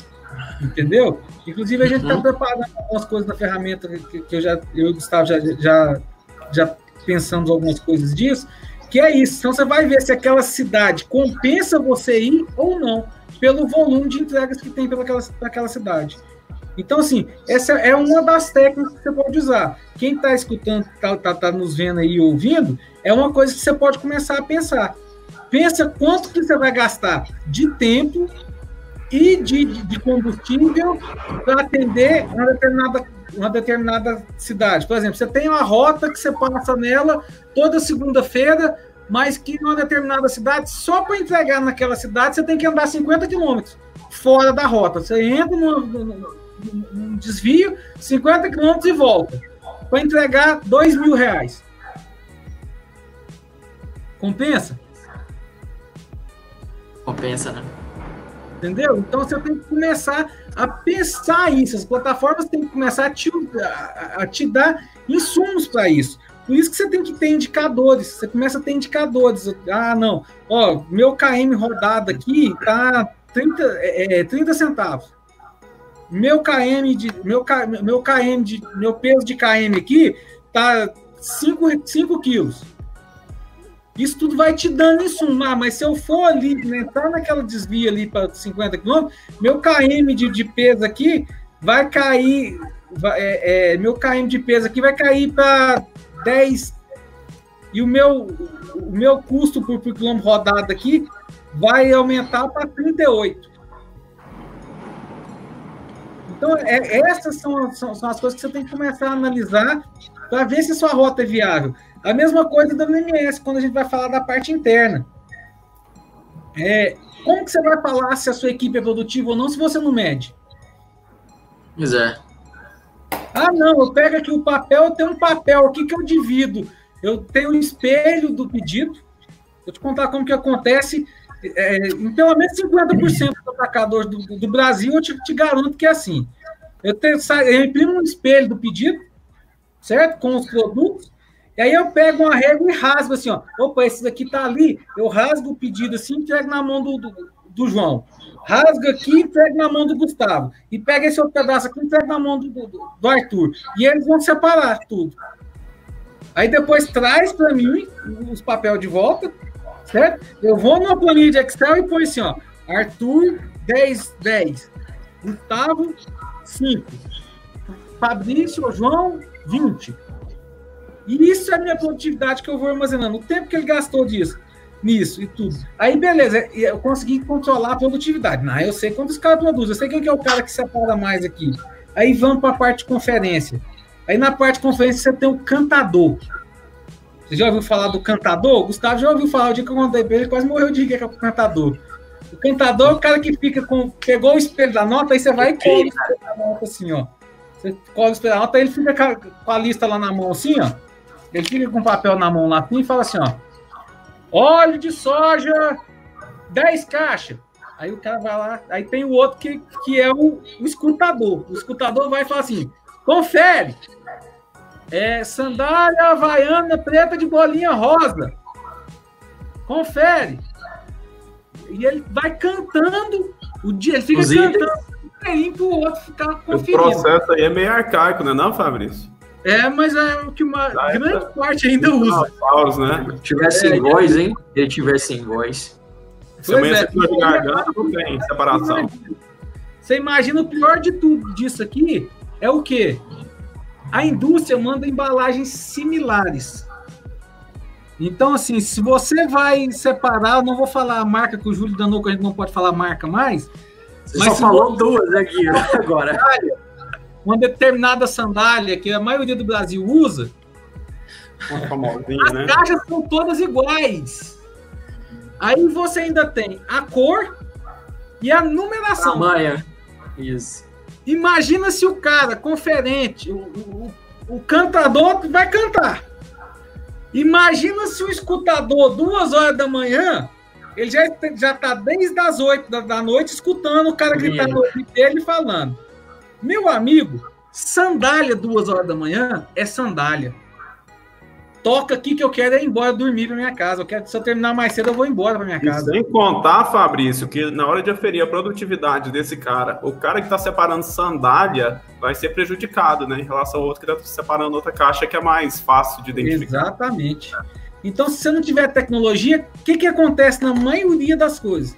Entendeu? Inclusive, a gente está uhum. preparando algumas coisas na ferramenta que, que eu já, eu e o Gustavo já, já, já pensamos algumas coisas disso, que é isso. Então, você vai ver se aquela cidade compensa você ir ou não, pelo volume de entregas que tem pelaquela, pelaquela cidade. Então, assim, essa é uma das técnicas que você pode usar. Quem está escutando, está tá, tá nos vendo aí ouvindo, é uma coisa que você pode começar a pensar. Pensa quanto que você vai gastar de tempo e de, de combustível para atender uma determinada, uma determinada cidade. Por exemplo, você tem uma rota que você passa nela toda segunda-feira, mas que numa determinada cidade, só para entregar naquela cidade, você tem que andar 50 quilômetros fora da rota. Você entra num, desvio, 50 quilômetros e volta. Para entregar 2 mil reais. Compensa?
Compensa, né?
Entendeu? Então você tem que começar a pensar isso. As plataformas têm que começar a te, a, a te dar insumos para isso. Por isso que você tem que ter indicadores. Você começa a ter indicadores. Ah, não. Ó, meu KM rodado aqui tá 30, é, 30 é, centavos. Meu KM de meu, meu KM de meu peso de KM aqui tá 5, 5 quilos. Isso tudo vai te dando em suma, mas se eu for ali, né, entrar naquela desvia ali para 50 km, meu KM de, de peso aqui vai cair, vai, é, é, meu KM de peso aqui vai cair para 10 e o meu, o meu custo por, por quilômetro rodado aqui vai aumentar para 38. Então, é, essas são, são, são, as coisas que você tem que começar a analisar para ver se sua rota é viável. A mesma coisa do WMS, quando a gente vai falar da parte interna. É, como que você vai falar se a sua equipe é produtiva ou não se você não mede?
Pois é.
Ah, não, eu pego aqui o papel, eu tenho um papel aqui que eu divido. Eu tenho um espelho do pedido. Vou te contar como que acontece. É, em pelo menos 50% dos atacadores do, do, Brasil, eu te, te, garanto que é assim. Eu, tenho, eu imprimo um espelho do pedido, certo? Com os produtos, e aí eu pego uma régua e rasgo assim, ó. Opa, esse daqui tá ali. Eu rasgo o pedido assim e entrego na mão do, do, do João. Rasgo aqui e entrego na mão do Gustavo. E pega esse outro pedaço aqui e entrego na mão do, do, do Arthur. E eles vão separar tudo. Aí depois traz para mim os papéis de volta, certo? Eu vou numa planilha de Excel e põe assim, ó. Arthur, 10, 10. Gustavo, 5. Fabrício, João, 20. E isso é a minha produtividade que eu vou armazenando. O tempo que ele gastou disso, nisso e tudo. Aí, beleza, eu consegui controlar a produtividade. Não, eu sei quantos caras produzem, eu sei quem que é o cara que separa mais aqui. Aí vamos para a parte de conferência. Aí na parte de conferência você tem o cantador. Você já ouviu falar do cantador? O Gustavo já ouviu falar, o dia que eu contei pra ele, quase morreu de rir que é o cantador. O cantador é o cara que fica com. Pegou o espelho da nota, aí você vai e cola o espelho da nota assim, ó. Você cola o espelho da nota, aí ele fica com a lista lá na mão assim, ó. Ele fica com o papel na mão lá assim, e fala assim, ó. Óleo de soja, 10 caixas. Aí o cara vai lá, aí tem o outro que, que é o, o escutador. O escutador vai falar assim: confere. É sandália havaiana preta de bolinha rosa. Confere. E ele vai cantando o dia, ele fica Os cantando um para o outro ficar conferindo.
O processo aí é meio arcaico, não é não, Fabrício?
É, mas é o que uma ah, grande é, parte ainda usa.
Paus, né? Se tivesse é, voz, hein? Se ele tivesse em voz.
Se amanhã é, você garganta, não tem separação.
Você imagina o pior de tudo disso aqui é o quê? A indústria manda embalagens similares. Então, assim, se você vai separar, eu não vou falar a marca que o Júlio danou, que a gente não pode falar marca mais.
Você mas só falou você... duas aqui né, agora
uma determinada sandália que a maioria do Brasil usa, as né? caixas são todas iguais. Aí você ainda tem a cor e a numeração.
Tamanha. Isso.
Imagina se o cara conferente, o, o, o cantador vai cantar. Imagina se o escutador, duas horas da manhã, ele já, já tá desde as oito da, da noite escutando o cara gritar no ouvido dele falando. Meu amigo, sandália duas horas da manhã é sandália. toca aqui que eu quero ir embora dormir para minha casa. Eu quero, se eu terminar mais cedo, eu vou embora para minha casa.
E sem contar, Fabrício, que na hora de aferir a produtividade desse cara, o cara que está separando sandália vai ser prejudicado, né? Em relação ao outro que está separando outra caixa que é mais fácil de identificar.
Exatamente. Então, se você não tiver tecnologia, o que, que acontece na maioria das coisas?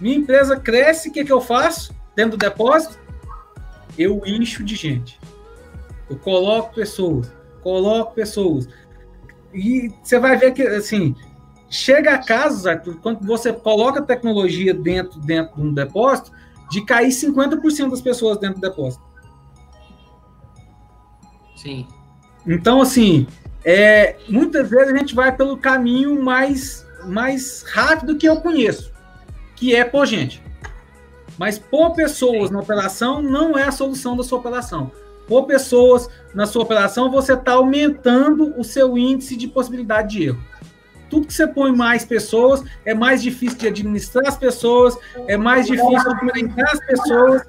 Minha empresa cresce, o que, que eu faço dentro do depósito? Eu encho de gente. Eu coloco pessoas, coloco pessoas. E você vai ver que, assim, chega a casa, quando você coloca tecnologia dentro, dentro de um depósito, de cair 50% das pessoas dentro do depósito.
Sim.
Então, assim, é, muitas vezes a gente vai pelo caminho mais, mais rápido que eu conheço, que é pôr gente. Mas pôr pessoas na operação não é a solução da sua operação por pessoas na sua operação, você está aumentando o seu índice de possibilidade de erro. Tudo que você põe mais pessoas, é mais difícil de administrar as pessoas, é mais difícil de monitorar as pessoas,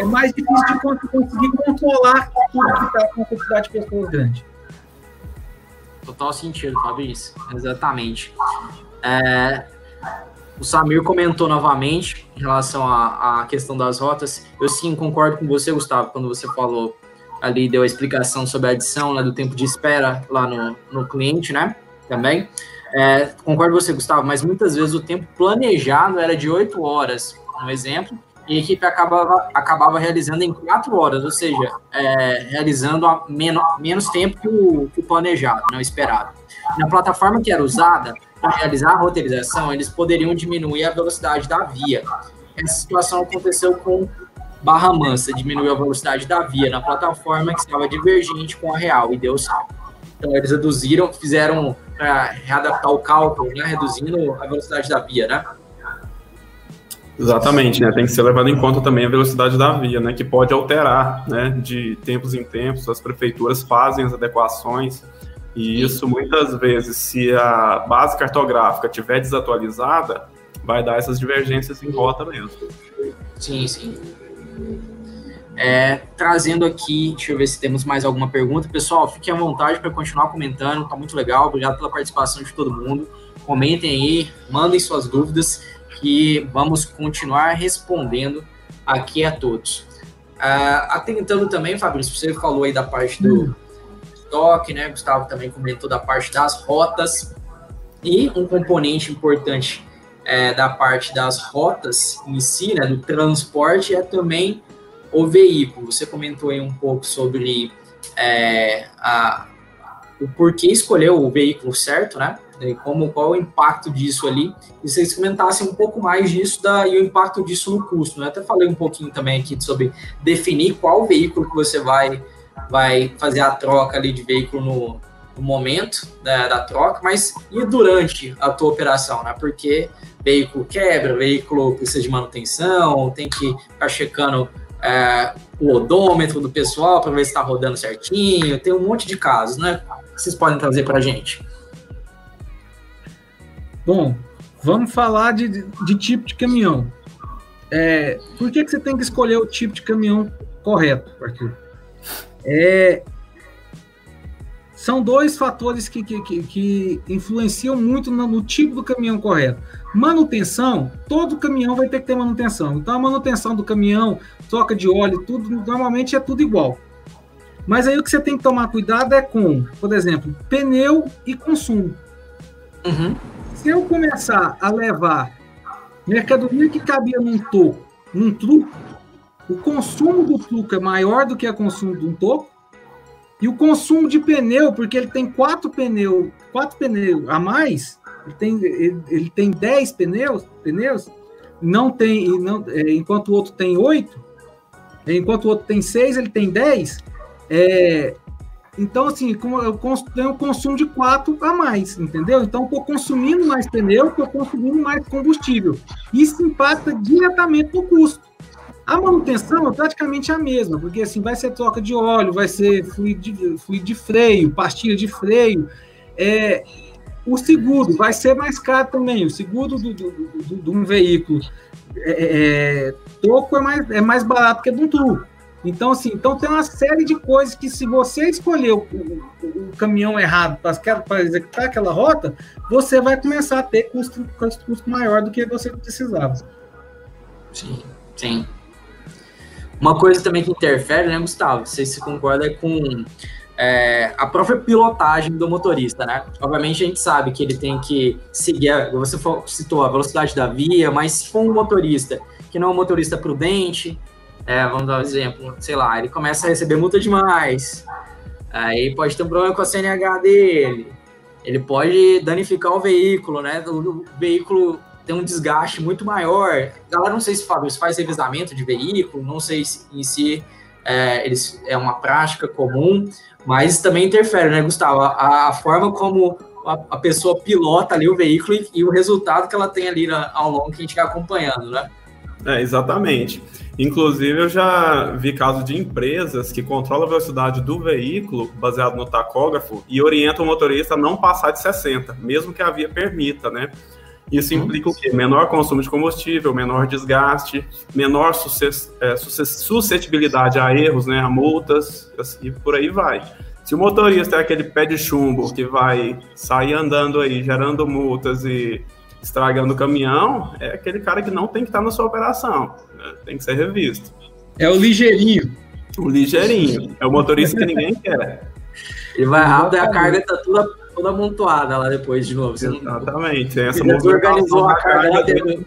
é mais difícil de conseguir controlar tudo que está com uma quantidade de pessoas grande.
Total sentido, Fabrício. Exatamente. É, o Samir comentou novamente em relação à, à, questão das rotas. Eu sim concordo com você, Gustavo, quando você falou ali deu a explicação sobre a adição né, do tempo de espera lá no, no cliente, né? Também. É, concordo com você, Gustavo, mas muitas vezes o tempo planejado era de 8 horas, um exemplo, e a equipe acabava, acabava realizando em 4 horas, ou seja, é, realizando a menos, menos tempo que o, que o planejado, não esperado. Na plataforma que era usada para realizar a roteirização, eles poderiam diminuir a velocidade da via. Essa situação aconteceu com Barra Mansa diminuiu a velocidade da via na plataforma que estava divergente com a real e deu salto. Então eles reduziram, fizeram para readaptar o cálculo, né, reduzindo a velocidade da via, né?
Exatamente, né? Tem que ser levado em conta também a velocidade da via, né? Que pode alterar, né? De tempos em tempos, as prefeituras fazem as adequações e isso muitas vezes, se a base cartográfica tiver desatualizada, vai dar essas divergências em rota mesmo.
Sim, sim. É, trazendo aqui, deixa eu ver se temos mais alguma pergunta. Pessoal, fiquem à vontade para continuar comentando, tá muito legal. Obrigado pela participação de todo mundo. Comentem aí, mandem suas dúvidas, que vamos continuar respondendo aqui a todos. Uh, atentando também, Fabrício, você falou aí da parte do hum. Né? Gustavo também comentou da parte das rotas. E um componente importante é, da parte das rotas em si, né, do transporte, é também o veículo. Você comentou aí um pouco sobre é, a, o porquê escolher o veículo certo, né? E como, qual o impacto disso ali. E vocês comentassem um pouco mais disso da, e o impacto disso no custo. Né? Até falei um pouquinho também aqui sobre definir qual veículo que você vai, vai fazer a troca ali de veículo no, no momento né, da troca, mas e durante a tua operação, né? Porque veículo quebra, veículo precisa de manutenção, tem que ficar checando é, o odômetro do pessoal para ver se está rodando certinho, tem um monte de casos, né? Que vocês podem trazer para a gente?
Bom, vamos falar de, de tipo de caminhão. É, por que, que você tem que escolher o tipo de caminhão correto, Arthur? É, são dois fatores que, que, que, que influenciam muito no, no, tipo do caminhão correto. Manutenção, todo caminhão vai ter que ter manutenção. Então, a manutenção do caminhão, troca de óleo, tudo, normalmente é tudo igual. Mas aí o que você tem que tomar cuidado é com, por exemplo, pneu e consumo. Uhum. Se eu começar a levar mercadoria que cabia num toco, num truco, o consumo do truco é maior do que o consumo de um toco, e o consumo de pneu, porque ele tem quatro pneus, quatro pneus a mais, ele tem, ele, ele tem dez pneus, pneus, não tem, não, é, enquanto o outro tem oito, enquanto o outro tem seis, ele tem dez. É, então, assim, eu tenho um consumo de quatro a mais, entendeu? Então, estou consumindo mais pneu, estou consumindo mais combustível. Isso impacta diretamente no custo. A manutenção é praticamente a mesma, porque assim vai ser troca de óleo, vai ser fluido de, fluido de freio, pastilha de freio. É, o seguro vai ser mais caro também. O seguro do, do, do, de um veículo é, é, toco é mais, é mais barato que um truco. Então, assim, então tem uma série de coisas que se você escolher o, o, o caminhão errado para executar aquela rota, você vai começar a ter custo, custo maior do que você precisava.
Sim, sim. Uma coisa também que interfere, né, Gustavo? Não sei se concorda com é, a própria pilotagem do motorista, né? Obviamente a gente sabe que ele tem que seguir, a, você citou a velocidade da via, mas se for um motorista que não é um motorista prudente, é, vamos dar um exemplo, sei lá, ele começa a receber multa demais, aí pode ter um problema com a CNH dele, ele pode danificar o veículo, né? O veículo tem um desgaste muito maior. Galera, não sei se Fábio faz revisamento de veículo, não sei se em si é, eles, é uma prática comum, mas também interfere, né, Gustavo? A, a forma como a, a, pessoa pilota ali o veículo e, e, o resultado que ela tem ali na, ao longo que a gente vai acompanhando, né?
É, exatamente. Inclusive, eu já vi casos de empresas que controlam a velocidade do veículo baseado no tacógrafo e orientam o motorista a não passar de 60, mesmo que a via permita, né? Isso implica o quê? Menor consumo de combustível, menor desgaste, menor é, suscetibilidade a erros, né, a multas, e por aí vai. Se o motorista é aquele pé de chumbo que vai sair andando aí, gerando multas e estragando o caminhão, é aquele cara que não tem que estar na sua operação, né? tem que ser revisto.
É o ligeirinho.
O ligeirinho. É o motorista que ninguém quer.
Ele vai rápido e a carga está toda toda amontoada lá depois de novo.
Exatamente. Tem essa movimentação a carga, dentro,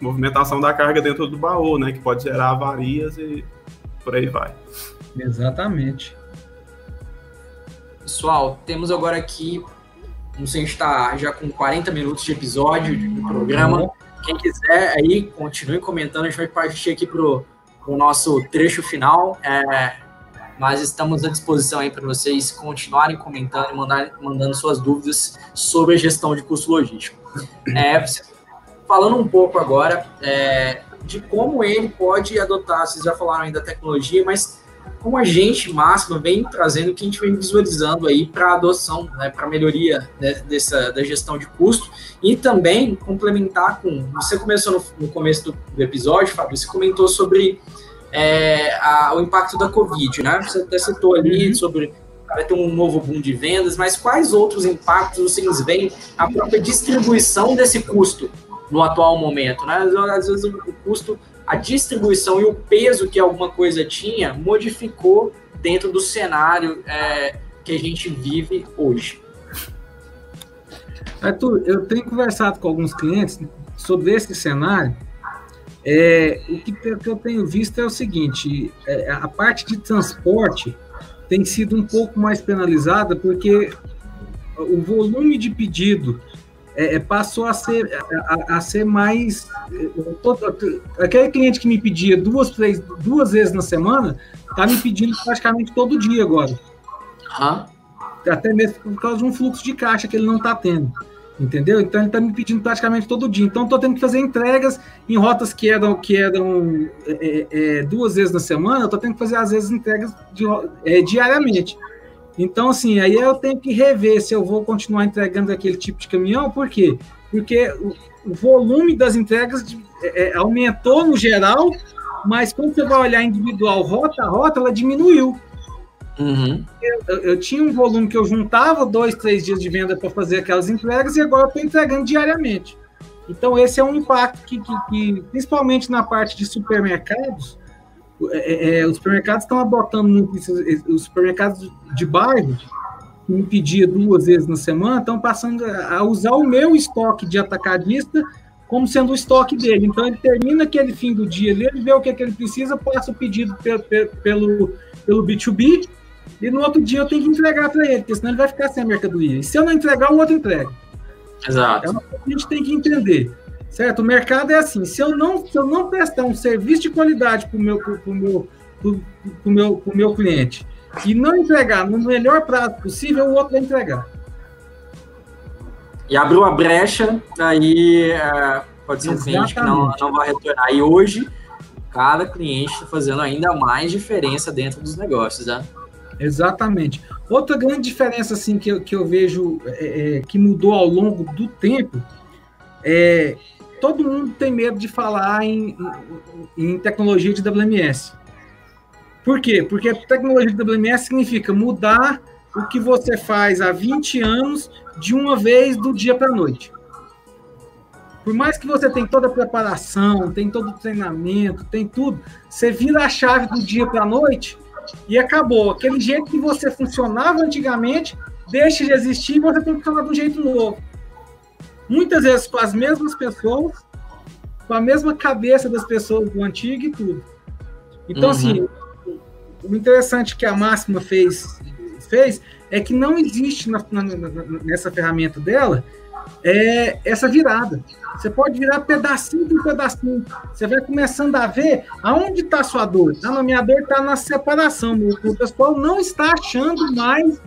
movimentação da carga dentro do baú, né? Que pode gerar avarias e por aí vai.
Exatamente.
Pessoal, temos agora aqui, não sei, a gente está já com 40 minutos de episódio do programa. Quem quiser aí, continue comentando, a gente vai partir aqui pro, pro nosso trecho final. É, mas estamos à disposição aí para vocês continuarem comentando e mandar, mandando suas dúvidas sobre a gestão de custo logístico. É, falando um pouco agora é, de como ele pode adotar, vocês já falaram aí da tecnologia, mas como a gente, máximo, vem trazendo o que a gente vem visualizando aí para adoção, né, para melhoria né, dessa, da gestão de custo e também complementar com, você começou no, no começo do, do episódio, Fábio, você comentou sobre é, a, o impacto da Covid, né? Você até citou ali uhum. sobre vai ter um novo boom de vendas, mas quais outros impactos vocês veem a própria distribuição desse custo no atual momento, né? Às vezes o custo, a distribuição e o peso que alguma coisa tinha modificou dentro do cenário é, que a gente vive hoje.
Arthur, eu tenho conversado com alguns clientes sobre esse cenário é, o que, que, eu tenho visto é o seguinte: é, a parte de transporte tem sido um pouco mais penalizada porque o volume de pedido é, é passou a ser, a, a ser mais. Todo, aquele cliente que me pedia duas, três, duas vezes na semana está me pedindo praticamente todo dia agora.
Uhum.
Até mesmo por causa de um fluxo de caixa que ele não está tendo. Entendeu? Então ele está me pedindo praticamente todo dia. Então estou tendo que fazer entregas em rotas que eram, que eram é, é, é duas vezes na semana, estou tendo que fazer às vezes entregas de, é, diariamente. Então, assim, aí eu tenho que rever se eu vou continuar entregando aquele tipo de caminhão, por quê? Porque o, volume das entregas é, é, aumentou no geral, mas quando você vai olhar individual rota a rota, ela diminuiu.
Uhum.
Eu, eu, tinha um volume que eu juntava dois, três dias de venda para fazer aquelas entregas e agora estou entregando diariamente. Então, esse é um impacto que, que, que principalmente na parte de supermercados, é, é, é os supermercados estão adotando muito os supermercados de bairro, que me pedia duas vezes na semana, estão passando a usar o meu estoque de atacadista como sendo o estoque dele. Então, ele termina aquele fim do dia, ele vê o que, é que ele precisa, passa o pedido pelo, pelo, pelo B2B, e no outro dia eu tenho que entregar para ele, porque senão ele vai ficar sem a mercadoria. E se eu não entregar, o outro entrega.
Exato. É
uma coisa que a gente tem que entender. Certo? O mercado é assim. Se eu não, se eu não prestar um serviço de qualidade para o meu, pro meu, pro, pro meu, pro meu cliente e não entregar no melhor prazo possível, o outro vai entregar.
E abriu a brecha, aí é, pode ser um cliente que não, não vai retornar. E hoje, cada cliente está fazendo ainda mais diferença dentro dos negócios, né?
Exatamente. Outra grande diferença assim que eu, que eu vejo é, é, que mudou ao longo do tempo é todo mundo tem medo de falar em, em, em tecnologia de WMS. Por quê? Porque tecnologia de WMS significa mudar o que você faz há 20 anos de uma vez do dia para a noite. Por mais que você tenha toda a preparação, tem todo o treinamento, tem tudo, você vira a chave do dia para a noite e acabou. Aquele jeito que você funcionava antigamente deixa de existir e você tem que funcionar de um jeito novo. Muitas vezes com as mesmas pessoas, com a mesma cabeça das pessoas do antigo e tudo. Então, uhum. assim, o interessante que a Máxima fez, fez é que não existe na, na, nessa ferramenta dela é essa virada. Você pode virar pedacinho por pedacinho. Você vai começando a ver aonde está sua dor. A ah, minha dor está na separação. O pessoal não está achando mais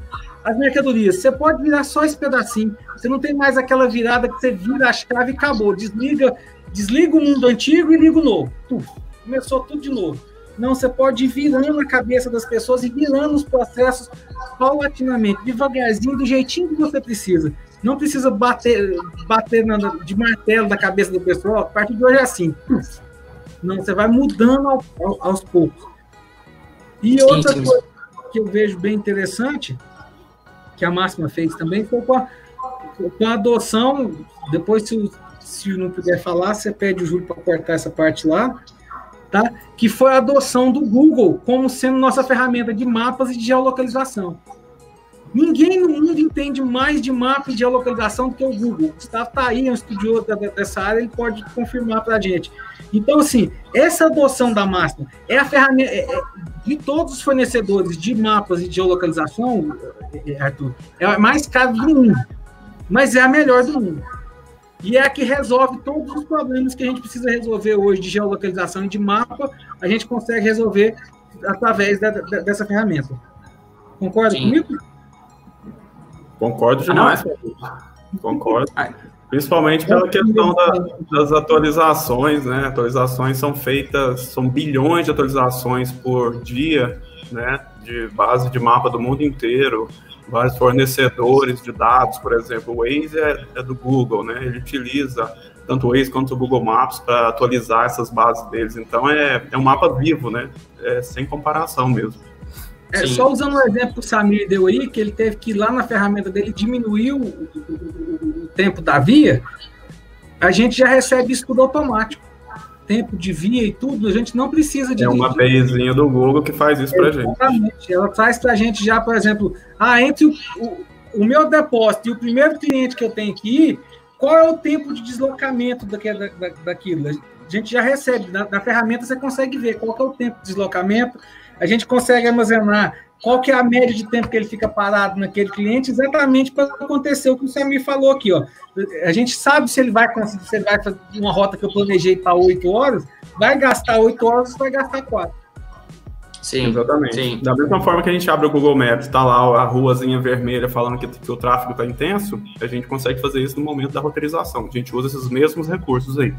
as mercadorias. Você pode virar só esse pedacinho. Você não tem mais aquela virada que você vira a chave e acabou. Desliga, desliga o mundo antigo e liga o novo. Uf, começou tudo de novo. Não, você pode ir virando a cabeça das pessoas e virando os processos paulatinamente, devagarzinho, do jeitinho que você precisa. Não precisa bater, bater na, de martelo da cabeça do pessoal. A partir de hoje é assim. Não, você vai mudando ao, ao, aos poucos. E outra sim, sim. coisa que eu vejo bem interessante, que a Máxima fez também, foi com a, com a adoção. Depois, se, se não puder falar, você pede o Júlio para cortar essa parte lá tá? que foi a adoção do Google como sendo nossa ferramenta de mapas e de geolocalização. Ninguém no mundo entende mais de mapa e geolocalização do que o Google. O Gustavo está aí, é um estudioso dessa área, ele pode confirmar para a gente. Então, assim, essa adoção da máxima é a ferramenta é, é, de todos os fornecedores de mapas e de geolocalização, é, Arthur, é a mais cara do mundo, mas é a melhor do mundo. E é a que resolve todos os problemas que a gente precisa resolver hoje de geolocalização e de mapa, a gente consegue resolver através da, da, dessa ferramenta. Concorda Sim. comigo?
Concordo ah, demais. Concordo. Principalmente pela questão da, das atualizações, né? Atualizações são feitas, são bilhões de atualizações por dia, né? De base de mapa do mundo inteiro vários fornecedores de dados, por exemplo, o Waze é, é do Google, né? Ele utiliza tanto o Waze quanto o Google Maps para atualizar essas bases deles. Então é, é um mapa vivo, né? É sem comparação mesmo.
É, só usando um exemplo que o Samir deu aí, que ele teve que ir lá na ferramenta dele diminuir o, o, o tempo da via, a gente já recebe isso tudo automático tempo de via e tudo, a gente não precisa de.
É uma APIzinha do Google que faz isso para gente.
Exatamente. Ela traz para a gente já, por exemplo, ah, entre o, o, o, meu depósito e o primeiro cliente que eu tenho que ir, qual é o tempo de deslocamento daquilo? Da, daquilo? A gente já recebe. Na, na ferramenta você consegue ver qual é o tempo de deslocamento, a gente consegue armazenar qual que é a média de tempo que ele fica parado naquele cliente, exatamente para acontecer o que o Samir falou aqui, ó. A gente sabe se ele vai conseguir, se ele vai fazer uma rota que eu planejei para oito horas, vai gastar oito horas ou vai gastar quatro.
Sim, exatamente. Sim. Da mesma forma que a gente abre o Google Maps, está lá a ruazinha vermelha falando que, que o tráfego está intenso, a gente consegue fazer isso no momento da roteirização. A gente usa esses mesmos recursos aí.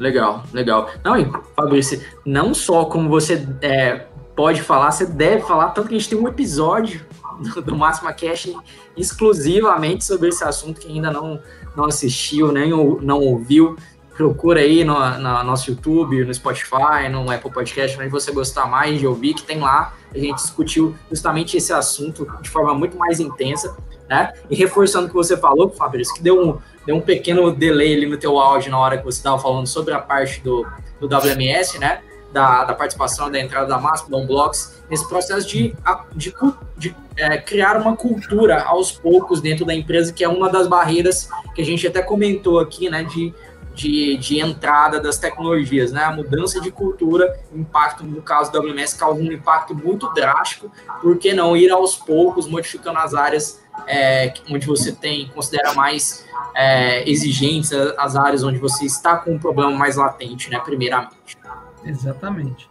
Legal, legal. Não, Fabrício, não só como você é, pode falar, você deve falar, tanto que a gente tem um episódio do, do Máxima Cash exclusivamente sobre esse assunto que ainda não, não assistiu, nem ou, não ouviu. Procura aí no, no, nosso YouTube, no Spotify, no Apple Podcast, onde você gostar mais de ouvir, que tem lá. A gente discutiu justamente esse assunto de forma muito mais intensa, né? E reforçando o que você falou, Fabrício, que deu um, deu um pequeno delay ali no teu áudio na hora que você estava falando sobre a parte do, do WMS, né? da, da participação, da entrada da Mastodon Blocks, nesse processo de, de, de é, criar uma cultura aos poucos dentro da empresa, que é uma das barreiras que a gente até comentou aqui, né, de, de, de entrada das tecnologias, né, a mudança de cultura, impacto, no caso do WMS, causa um impacto muito drástico, por que não ir aos poucos, modificando as áreas é, onde você tem, considera mais é, exigentes, as áreas onde você está com um problema mais latente, né, primeiramente.
Exatamente.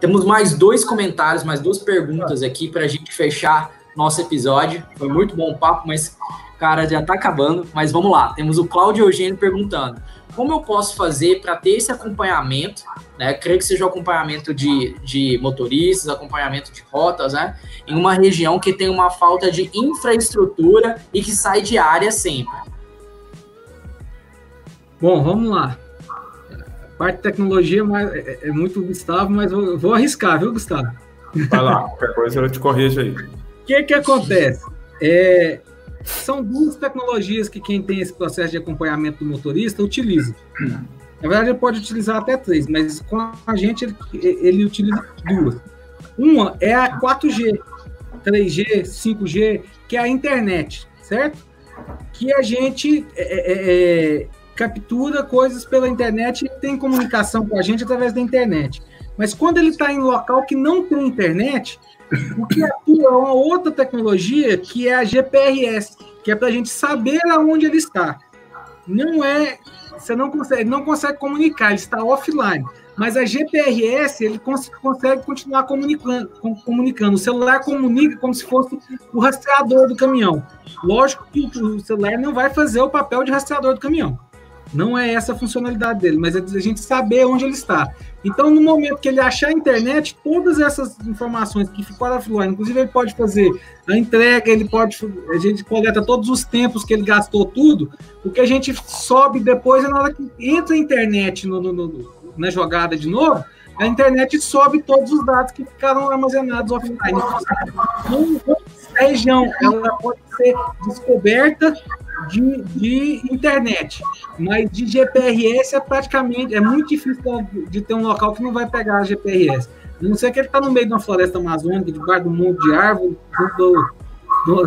Temos mais dois comentários, mais duas perguntas aqui para a gente fechar nosso episódio. Foi muito bom o papo, mas, cara, já está acabando. Mas vamos lá. Temos o Cláudio Eugênio perguntando: como eu posso fazer para ter esse acompanhamento? Né? Creio que seja o acompanhamento de, de motoristas, acompanhamento de rotas, né? Em uma região que tem uma falta de infraestrutura e que sai de área sempre.
Bom, vamos lá parte de tecnologia é, é, é muito Gustavo, mas vou, vou, arriscar, viu, Gustavo?
Vai lá, qualquer coisa eu te corrijo aí.
O que que acontece? É, são duas tecnologias que quem tem esse processo de acompanhamento do motorista utiliza. Na verdade, ele pode utilizar até três, mas com a gente ele, ele utiliza duas. Uma é a 4G, 3G, 5G, que é a internet, certo? Que a gente é, é, é, captura coisas pela internet e tem comunicação com a gente através da internet. Mas quando ele está em local que não tem internet, o que atua é uma outra tecnologia que é a GPRS, que é para a gente saber aonde ele está. Não é, você não consegue, não consegue comunicar, ele está offline. Mas a GPRS ele cons consegue continuar comunicando, comunicando. O celular comunica como se fosse o rastreador do caminhão. Lógico que o celular não vai fazer o papel de rastreador do caminhão. Não é essa a funcionalidade dele, mas é a gente saber onde ele está. Então, no momento que ele achar a internet, todas essas informações que ficaram offline, inclusive ele pode fazer a entrega, ele pode, a gente coleta todos os tempos que ele gastou tudo, o que a gente sobe depois é na hora que entra a internet no, no, no, na jogada de novo, a internet sobe todos os dados que ficaram armazenados offline. Então, a região ela pode ser descoberta de, de internet, mas de GPRS é praticamente, é muito difícil de ter um local que não vai pegar GPRS. A não ser que ele está no meio de uma floresta amazônica, debaixo de um monte de árvore, do, do,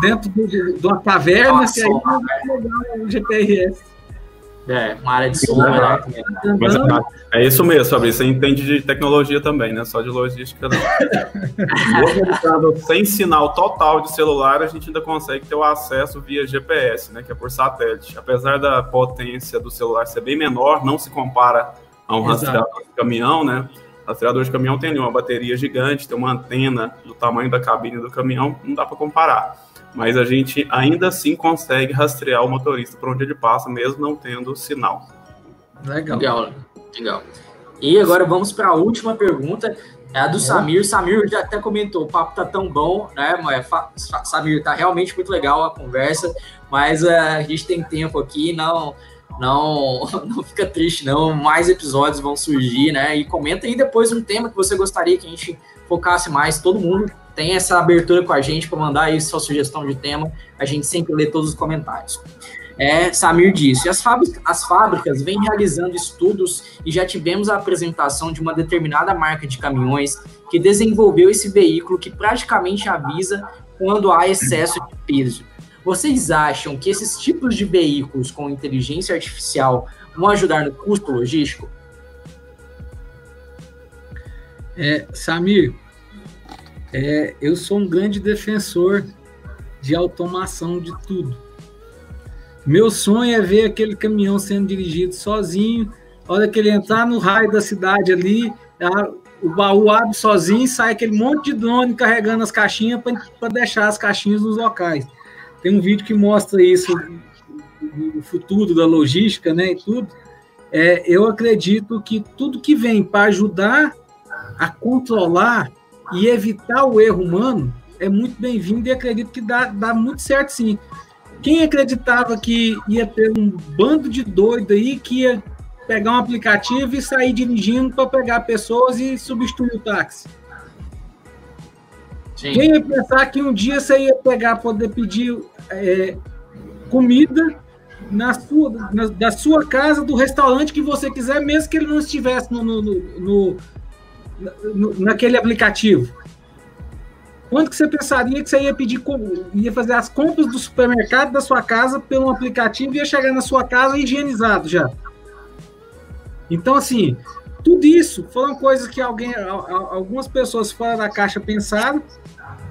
dentro de, de uma caverna, Nossa, que aí não vai pegar o GPRS.
É, uma área de sombra, né?
Mas, é isso mesmo, Fabrício. Você entende de tecnologia também, né? Só de logística não. sem sinal total de celular, a gente ainda consegue ter o acesso via GPS, né? Que é por satélite. Apesar da potência do celular ser bem menor, não se compara a um Exato. rastreador de caminhão, né? Rastreador de caminhão tem ali uma bateria gigante, tem uma antena do tamanho da cabine do caminhão, não dá para comparar mas a gente ainda assim consegue rastrear o motorista por onde ele passa, mesmo não tendo sinal.
Legal. Legal. Legal. E agora vamos para a última pergunta, é a do é. Samir. Samir já até comentou, o papo tá tão bom, né? Samir, tá realmente muito legal a conversa, mas uh, a gente tem tempo aqui, não não não fica triste não, mais episódios vão surgir, né? E comenta aí depois um tema que você gostaria que a gente focasse mais, todo mundo tem essa abertura com a gente para mandar aí sua sugestão de tema. A gente sempre lê todos os comentários. É, Samir disse: as fábricas, as fábricas vêm realizando estudos e já tivemos a apresentação de uma determinada marca de caminhões que desenvolveu esse veículo que praticamente avisa quando há excesso de peso. Vocês acham que esses tipos de veículos com inteligência artificial vão ajudar no custo logístico?
É, Samir, é, eu sou um grande defensor de automação de tudo. Meu sonho é ver aquele caminhão sendo dirigido sozinho. A hora que ele entrar no raio da cidade ali, a, o baú abre sozinho e sai aquele monte de drone carregando as caixinhas para deixar as caixinhas nos locais. Tem um vídeo que mostra isso, o futuro da logística, né, e tudo. É, eu acredito que tudo que vem para ajudar a controlar e evitar o erro humano é muito bem-vindo e acredito que dá, dá muito certo sim. Quem acreditava que ia ter um bando de doido aí que ia pegar um aplicativo e sair dirigindo para pegar pessoas e substituir o táxi? Sim. Quem ia pensar que um dia você ia pegar, poder pedir é, comida na sua, na, da sua casa, do restaurante que você quiser, mesmo que ele não estivesse no, no, no, naquele aplicativo? Quando que você pensaria que você ia pedir, ia fazer as compras do supermercado da sua casa pelo aplicativo e ia chegar na sua casa higienizado já? Então, assim, tudo isso foram coisas que alguém, algumas pessoas fora da caixa pensaram,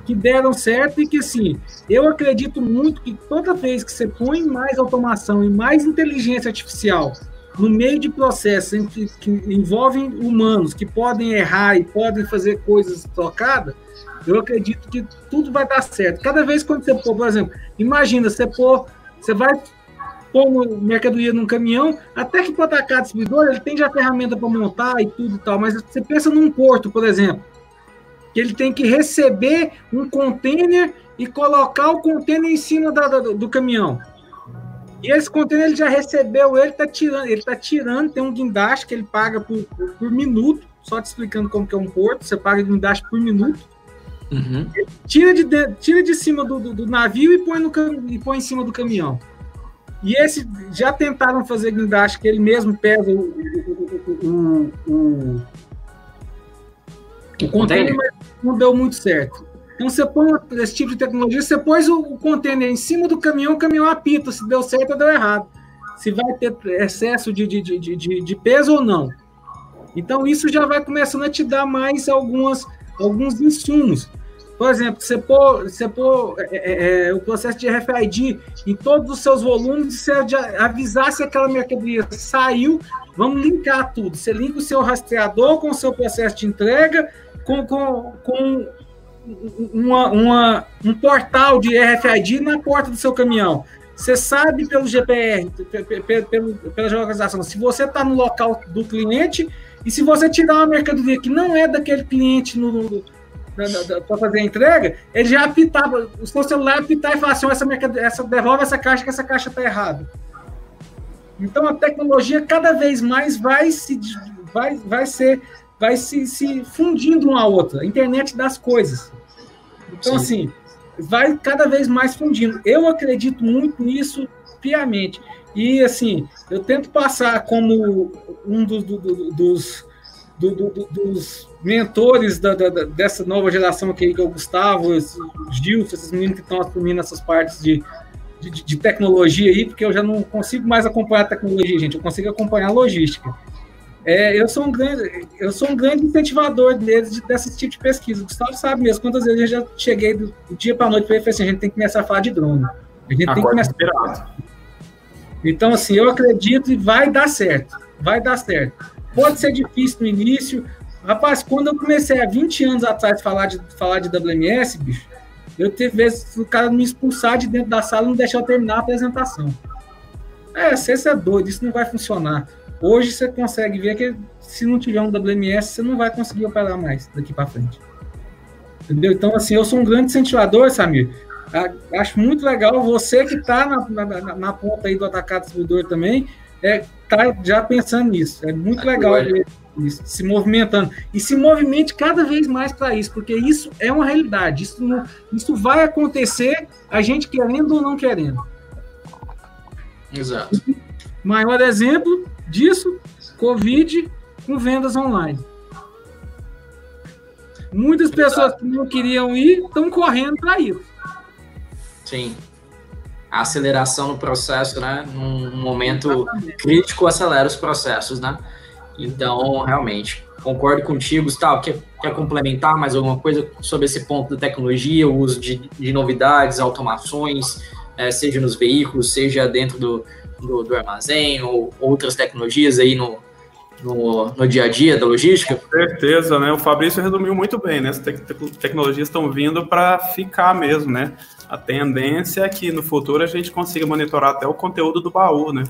que deram certo e que, assim, eu acredito muito que toda vez que você põe mais automação e mais inteligência artificial no meio de processos que, que envolvem humanos, que podem errar e podem fazer coisas trocadas, eu acredito que tudo vai dar certo. Cada vez quando você pôr, por exemplo, imagina, você pôr, você vai pôr mercadoria num caminhão, até que para atacar distribuidor, ele tem já ferramenta para montar e tudo e tal, mas você pensa num porto, por exemplo, que ele tem que receber um container e colocar o container em cima da, da, do caminhão. E esse container ele já recebeu, ele está tirando, ele tá tirando, tem um guindaste que ele paga por, por, por, minuto, só te explicando como que é um porto, você paga guindaste por minuto. Uhum. Tira, de, tira de cima do, do, do, navio e põe, no, e põe em cima do caminhão. E esse já tentaram fazer guindaste que ele mesmo pesa o, o, o, o, o container, mas não deu muito certo. Então você põe esse tipo de tecnologia, você pôs o, o container em cima do caminhão, o caminhão apita se deu certo ou deu errado. Se vai ter excesso de, de, de, de, de peso ou não. Então isso já vai começando a te dar mais algumas, alguns insumos. Por exemplo, você pôr, você pôr é, é, é o processo de RFID em todos os seus volumes, você avisar se aquela mercadoria saiu, vamos linkar tudo. Você linka o seu rastreador com o seu processo de entrega, com, com, com uma, uma, um portal de RFID na porta do seu caminhão. Você sabe pelo GPR, pelo, pela geolocalização, se você está no local do cliente e se você tirar uma mercadoria que não é daquele cliente no, para fazer a entrega, ele já apitava, o seu celular apitar e falar assim, essa, mercadoria, essa devolve essa caixa que essa caixa está errada. Então a tecnologia cada vez mais vai se vai, vai ser vai se, se fundindo uma a outra, a internet das coisas. Então, Sim. assim, vai cada vez mais fundindo. Eu acredito muito nisso piamente. E, assim, eu tento passar como um do, do, do, dos, dos mentores da, da, dessa nova geração que, que é o Gustavo, o Gilson, esses meninos que estão assumindo essas partes de, de, de, tecnologia aí, porque eu já não consigo mais acompanhar a tecnologia, gente, eu consigo acompanhar a logística. É, eu, sou um grande, eu sou um grande incentivador deles de, desse tipo de pesquisa. O Gustavo sabe mesmo quantas vezes eu já cheguei do, do dia para a noite para ele e falei assim: a gente tem que começar a falar de drone. A gente tem que começar a... Então, assim, eu acredito e vai dar certo. Vai dar certo. Pode ser difícil no início. Rapaz, quando eu comecei há 20 anos atrás falar de, falar de WMS, bicho, eu teve vezes o cara me expulsar de dentro da sala e não deixar eu terminar a apresentação. É, você é doido, isso não vai funcionar. Hoje você consegue ver que se não tiver um WMS, você não vai conseguir operar mais daqui para frente. Entendeu? Então, assim, eu sou um grande incentivador, Samir. Acho muito legal você que está na, na, na, ponta aí do atacado distribuidor também, é, tá já pensando nisso. É muito legal ver isso, se movimentando. E se movimente cada vez mais para isso, porque isso é uma realidade. Isso, não, isso vai acontecer, a gente querendo ou não querendo.
Exato.
Maior exemplo, disso, Covid com vendas online. Muitas pessoas que não queriam ir estão correndo para ir.
Sim. A aceleração no processo, né? Num momento Exatamente. crítico, acelera os processos, né? Então, realmente, concordo contigo, Gustavo. Quer, quer complementar mais alguma coisa sobre esse ponto da tecnologia, o uso de, de novidades, automações, é, seja nos veículos, seja dentro do, do, do armazém ou outras tecnologias aí no, no, no, dia a dia da logística?
Com certeza, né? O Fabrício resumiu muito bem, né? As te tecnologias estão vindo para ficar mesmo, né? A tendência é que no futuro a gente consiga monitorar até o conteúdo do baú, né?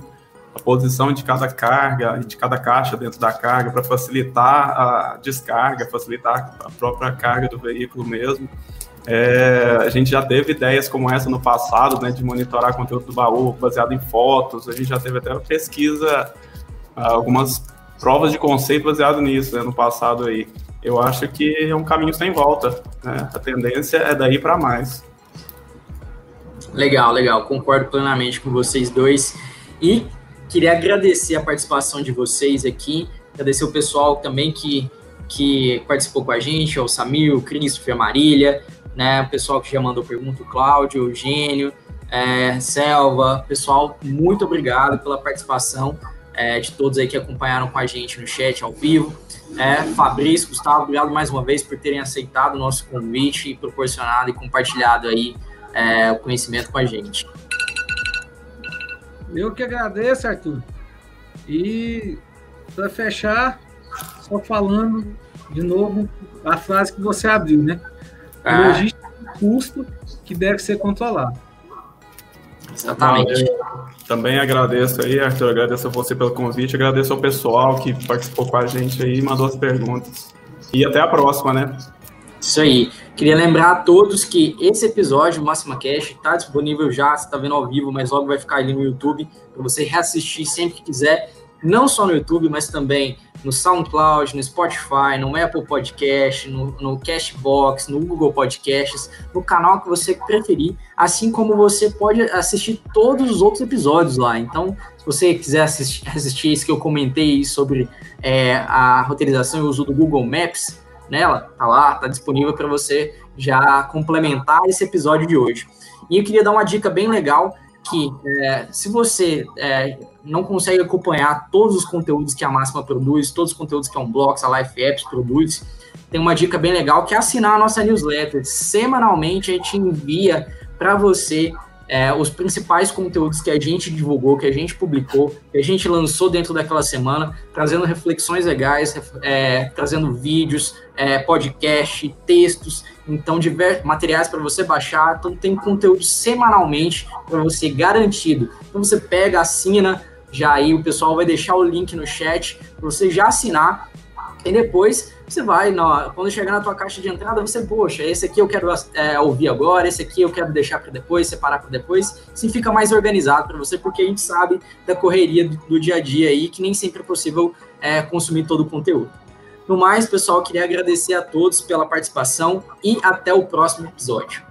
A posição de cada carga, de cada caixa dentro da carga, para facilitar a descarga, facilitar a própria carga do veículo mesmo. É, a gente já teve ideias como essa no passado, né, de monitorar conteúdo do baú baseado em fotos. A gente já teve até pesquisa, algumas provas de conceito baseado nisso, né, no passado aí. Eu acho que é um caminho sem volta. Né? A tendência é daí para mais.
Legal, legal. Concordo plenamente com vocês dois. E queria agradecer a participação de vocês aqui, agradecer o pessoal também que, que participou com a gente, o Samir, o Christopher, a Marília, né? O pessoal que já mandou pergunta, o Cláudio, o Eugênio, é, Selva, pessoal, muito obrigado pela participação é, de todos aí que acompanharam com a gente no chat ao vivo. É, Fabrício, Gustavo, obrigado mais uma vez por terem aceitado o nosso convite e proporcionado e compartilhado aí é, o conhecimento com a gente.
Eu que agradeço, Arthur. E para fechar, só falando de novo a frase que você abriu, né? Ah. Logística é custo que deve ser controlado.
Exatamente.
Também agradeço aí, Arthur, agradeço a você pelo convite, agradeço ao pessoal que participou com a gente aí e mandou as perguntas. E até a próxima, né?
Isso aí. Queria lembrar a todos que esse episódio, Máxima Cash, está disponível já, você está vendo ao vivo, mas logo vai ficar ali no YouTube para você reassistir sempre que quiser, não só no YouTube, mas também no SoundCloud, no Spotify, no Apple Podcast, no, no Cashbox, no Google Podcasts, no canal que você preferir, assim como você pode assistir todos os outros episódios lá. Então, se você quiser assistir, assistir isso que eu comentei sobre é, a roteirização e o uso do Google Maps, nela, tá lá, tá disponível para você já complementar esse episódio de hoje. E eu queria dar uma dica bem legal que é, se você é, não consegue acompanhar todos os conteúdos que a Máxima produz, todos os conteúdos que a Unblocks, a Life Apps produz, tem uma dica bem legal que é assinar a nossa newsletter. Semanalmente a gente envia para você é, os principais conteúdos que a gente divulgou, que a gente publicou, que a gente lançou dentro daquela semana, trazendo reflexões legais, é, trazendo vídeos, é, podcast, textos, então diversos materiais para você baixar. Então tem conteúdo semanalmente para você garantido. Então você pega, assina, já aí o pessoal vai deixar o link no chat para você já assinar e depois você vai, na, quando chegar na tua caixa de entrada, você, poxa, esse aqui eu quero é, ouvir agora, esse aqui eu quero deixar para depois, separar para depois, assim fica mais organizado para você, porque a gente sabe da correria do, do, dia a dia aí, que nem sempre é possível é, consumir todo o conteúdo. No mais, pessoal, queria agradecer a todos pela participação e até o próximo episódio.